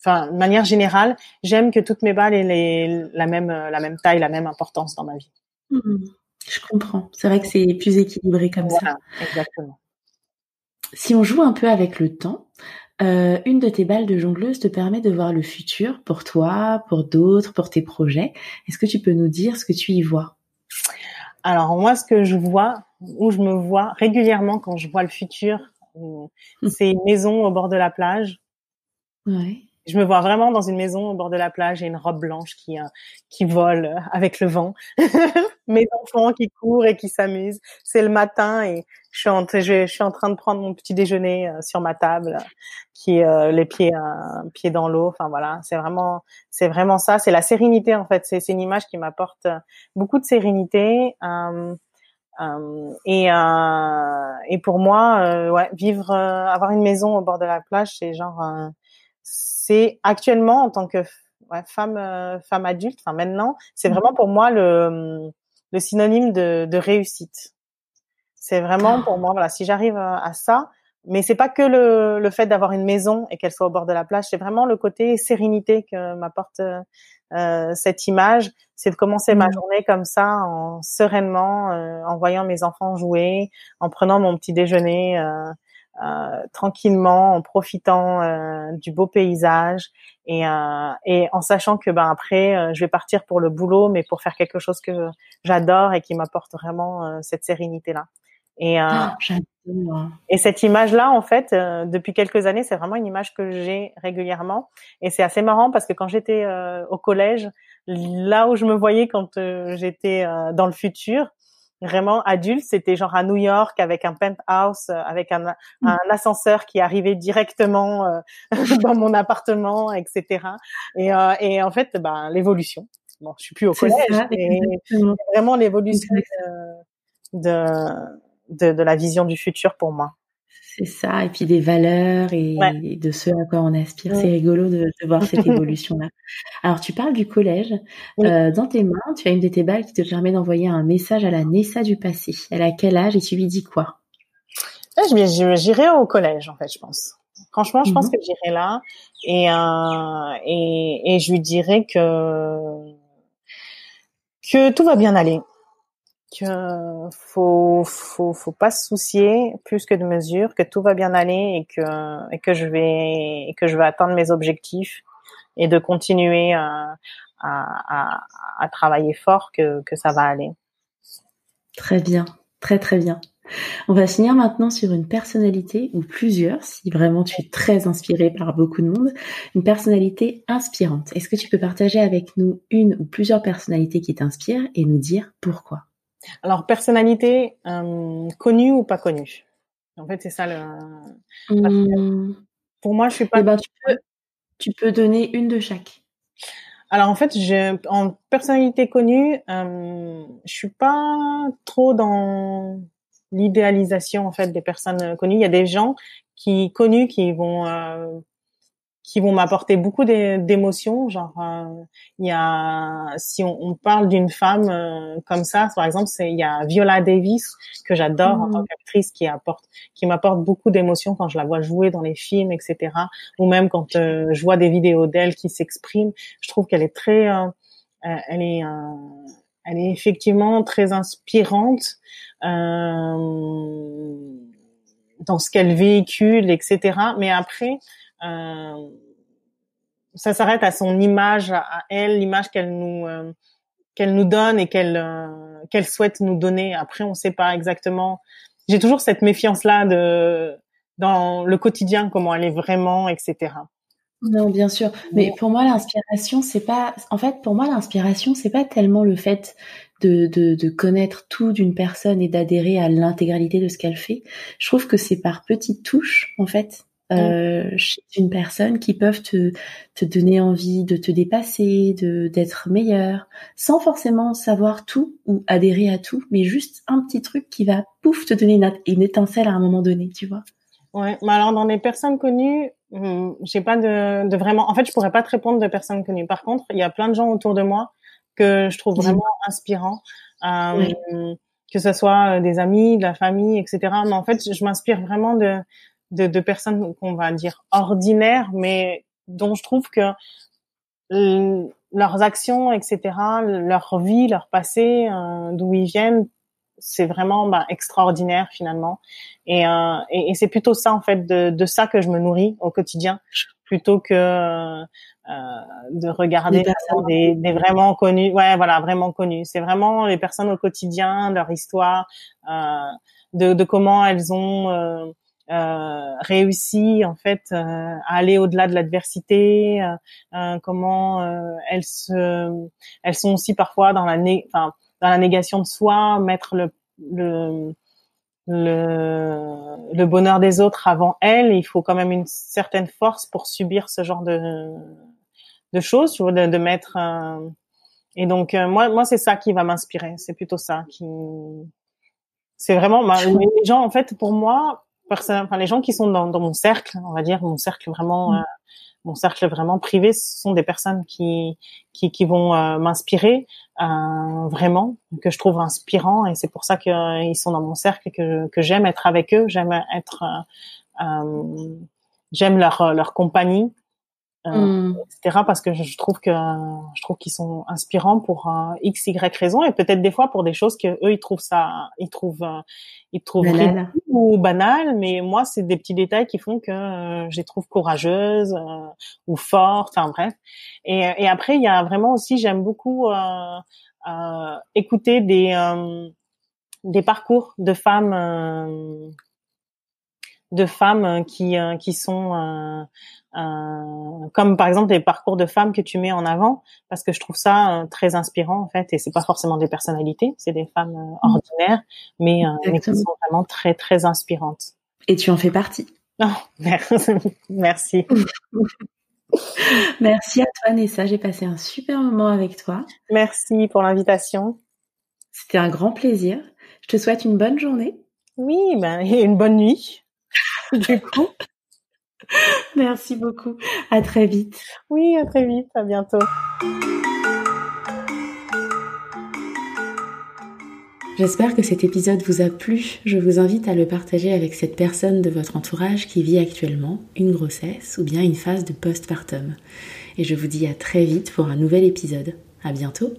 enfin de manière générale, j'aime que toutes mes balles aient la même la même taille, la même importance dans ma vie. Mmh. Je comprends. C'est vrai que c'est plus équilibré comme ça. Exactement. Si on joue un peu avec le temps, euh, une de tes balles de jongleuse te permet de voir le futur pour toi, pour d'autres, pour tes projets. Est-ce que tu peux nous dire ce que tu y vois? Alors moi, ce que je vois, où je me vois régulièrement quand je vois le futur, mmh. c'est une maison au bord de la plage. Ouais. Je me vois vraiment dans une maison au bord de la plage et une robe blanche qui euh, qui vole euh, avec le vent. Mes enfants qui courent et qui s'amusent. C'est le matin et je suis en je, suis en train de prendre mon petit déjeuner euh, sur ma table, qui est les pieds pieds dans l'eau. Enfin voilà, c'est vraiment c'est vraiment ça. C'est la sérénité en fait. C'est une image qui m'apporte beaucoup de sérénité. Euh, et, euh, et pour moi, ouais, vivre, avoir une maison au bord de la plage, c'est genre c'est actuellement en tant que femme euh, femme adulte, enfin maintenant, c'est mmh. vraiment pour moi le, le synonyme de, de réussite. C'est vraiment pour moi voilà, si j'arrive à ça, mais c'est pas que le, le fait d'avoir une maison et qu'elle soit au bord de la plage, c'est vraiment le côté sérénité que m'apporte euh, cette image. C'est de commencer ma mmh. journée comme ça, en sereinement, euh, en voyant mes enfants jouer, en prenant mon petit déjeuner euh, euh tranquillement, en profitant du beau paysage et, et en sachant que ben après je vais partir pour le boulot, mais pour faire quelque chose que j'adore et qui m'apporte vraiment cette sérénité là. Et, euh, ah, et cette image-là, en fait, euh, depuis quelques années, c'est vraiment une image que j'ai régulièrement. Et c'est assez marrant parce que quand j'étais euh, au collège, là où je me voyais quand j'étais dans le futur, vraiment adulte, c'était genre à New York avec un penthouse, avec un, mmh. un ascenseur qui arrivait directement dans mon appartement, etc. Et, et en fait, ben, l'évolution. Bon, je suis plus au collège, mais vraiment l'évolution de de, de, la vision du futur pour moi. C'est ça, et puis des valeurs et, de ce à quoi on aspire. C'est rigolo de, de, voir cette évolution-là. Alors, tu parles du collège. Euh, dans tes mains, tu as une de tes balles qui te permet d'envoyer un message à la Nessa du passé. Elle a quel âge et tu lui dis quoi? J'irai au collège, en fait, je pense. Franchement, je pense mhm. que j'irai là et, euh, et, et je lui dirais que que tout va bien aller que faut faut faut pas se soucier plus que de mesure, que tout va bien aller et que et que je vais que je vais atteindre mes objectifs et de continuer à à, à, travailler fort que que ça va aller. Très bien, très très bien. On va finir maintenant sur une personnalité ou plusieurs, si vraiment tu es très inspiré par beaucoup de monde, une personnalité inspirante. Est-ce que tu peux partager avec nous une ou plusieurs personnalités qui t'inspirent et nous dire pourquoi? Alors, personnalité euh, connue ou pas connue? En fait, c'est ça le. Mmh. Pour moi, je suis pas. Eh ben, tu, peux, tu peux donner une de chaque. Alors en fait, je, en personnalité connue, euh, je suis pas trop dans l'idéalisation en fait des personnes connues. Il y a des gens qui connus qui vont euh, qui vont m'apporter beaucoup d'émotions. Genre, euh, il y a, si on, on parle d'une femme euh, comme ça, par exemple, c'est il y a Viola Davis que j'adore en tant mmh. qu'actrice, qui apporte, qui m'apporte beaucoup d'émotions quand je la vois jouer dans les films, etc. Ou même quand euh, je vois des vidéos d'elle qui s'exprime, je trouve qu'elle est très, elle est, elle est effectivement très inspirante. dans ce qu'elle véhicule, etc. Mais après, euh, ça s'arrête à son image, à elle, l'image qu'elle nous euh, qu'elle nous donne et qu'elle euh, qu'elle souhaite nous donner. Après, on ne sait pas exactement. J'ai toujours cette méfiance là de dans le quotidien comment elle est vraiment, etc. Non, bien sûr. Mais pour moi, l'inspiration, c'est pas. En fait, pour moi, l'inspiration, c'est pas tellement le fait de, de, de connaître tout d'une personne et d'adhérer à l'intégralité de ce qu'elle fait. Je trouve que c'est par petites touches, en fait, euh, chez une personne qui peuvent te, te donner envie de te dépasser, de d'être meilleur, sans forcément savoir tout ou adhérer à tout, mais juste un petit truc qui va pouf te donner une, étincelle à un moment donné, tu vois. Ouais, mais alors dans les personnes connues, hmm, j'ai pas de, de vraiment. En fait, je pourrais pas te répondre de personnes connues. Par contre, il y a plein de gens autour de moi que je trouve vraiment inspirants. Euh, que ce soit des amis, de la famille, etc. Mais en fait, je m'inspire vraiment de de, de personnes qu'on va dire ordinaires, mais dont je trouve que leurs actions, etc., leur vie, leur passé, euh, d'où ils viennent, c'est vraiment bah, extraordinaire finalement. Et, euh, et, et c'est plutôt ça en fait, de, de, ça que je me nourris au quotidien, plutôt que euh, de regarder des, des, vraiment connus. Ouais, voilà, vraiment connus. C'est vraiment les personnes au quotidien, leur histoire, euh, de, de, comment elles ont euh, euh, réussi en fait euh, à aller au-delà de l'adversité, euh, euh comment euh, elles se, elles sont aussi parfois dans la, né enfin, dans la négation de soi, mettre le, le le, le bonheur des autres avant elles. Il faut quand même une certaine force pour subir ce genre de, de choses, tu vois, de, de mettre. et donc moi, moi c'est ça qui va m'inspirer. C'est plutôt ça qui. C'est vraiment les gens en fait pour moi enfin les gens qui sont dans, dans, mon cercle, on va dire mon cercle vraiment, mm. euh, mon cercle vraiment privé, ce sont des personnes qui qui, qui vont euh, m'inspirer euh, vraiment, que je trouve inspirant et c'est pour ça qu'ils sont dans mon cercle et que que j'aime être avec eux, j'aime être j'aime leur leur compagnie euh, mm. etc. Parce que je, trouve que je trouve qu'ils sont inspirants pour euh, x y raison et peut-être des fois pour des choses que eux ils trouvent ça, ils trouvent euh, ils trouvent banal. ou banal, mais moi c'est des petits détails qui font que je les trouve courageuses ou fortes, enfin bref. Et, et après il y a vraiment aussi j'aime beaucoup écouter des des parcours de femmes de femmes qui qui sont euh, comme par exemple les parcours de femmes que tu mets en avant, parce que je trouve ça euh, très inspirant en fait, et c'est pas forcément des personnalités, c'est des femmes euh, ordinaires, mais, mais, qui sont vraiment très très inspirantes. Et tu en fais partie. Oh, merci. merci à toi Nessa, j'ai passé un super moment avec toi. Merci pour l'invitation. C'était un grand plaisir. Je te souhaite une bonne journée. Oui, ben, et une bonne nuit. Du coup. Merci beaucoup. À très vite. Oui, à très vite. À bientôt. J'espère que cet épisode vous a plu. Je vous invite à le partager avec cette personne de votre entourage qui vit actuellement une grossesse ou bien une phase de postpartum. Et je vous dis à très vite pour un nouvel épisode. À bientôt.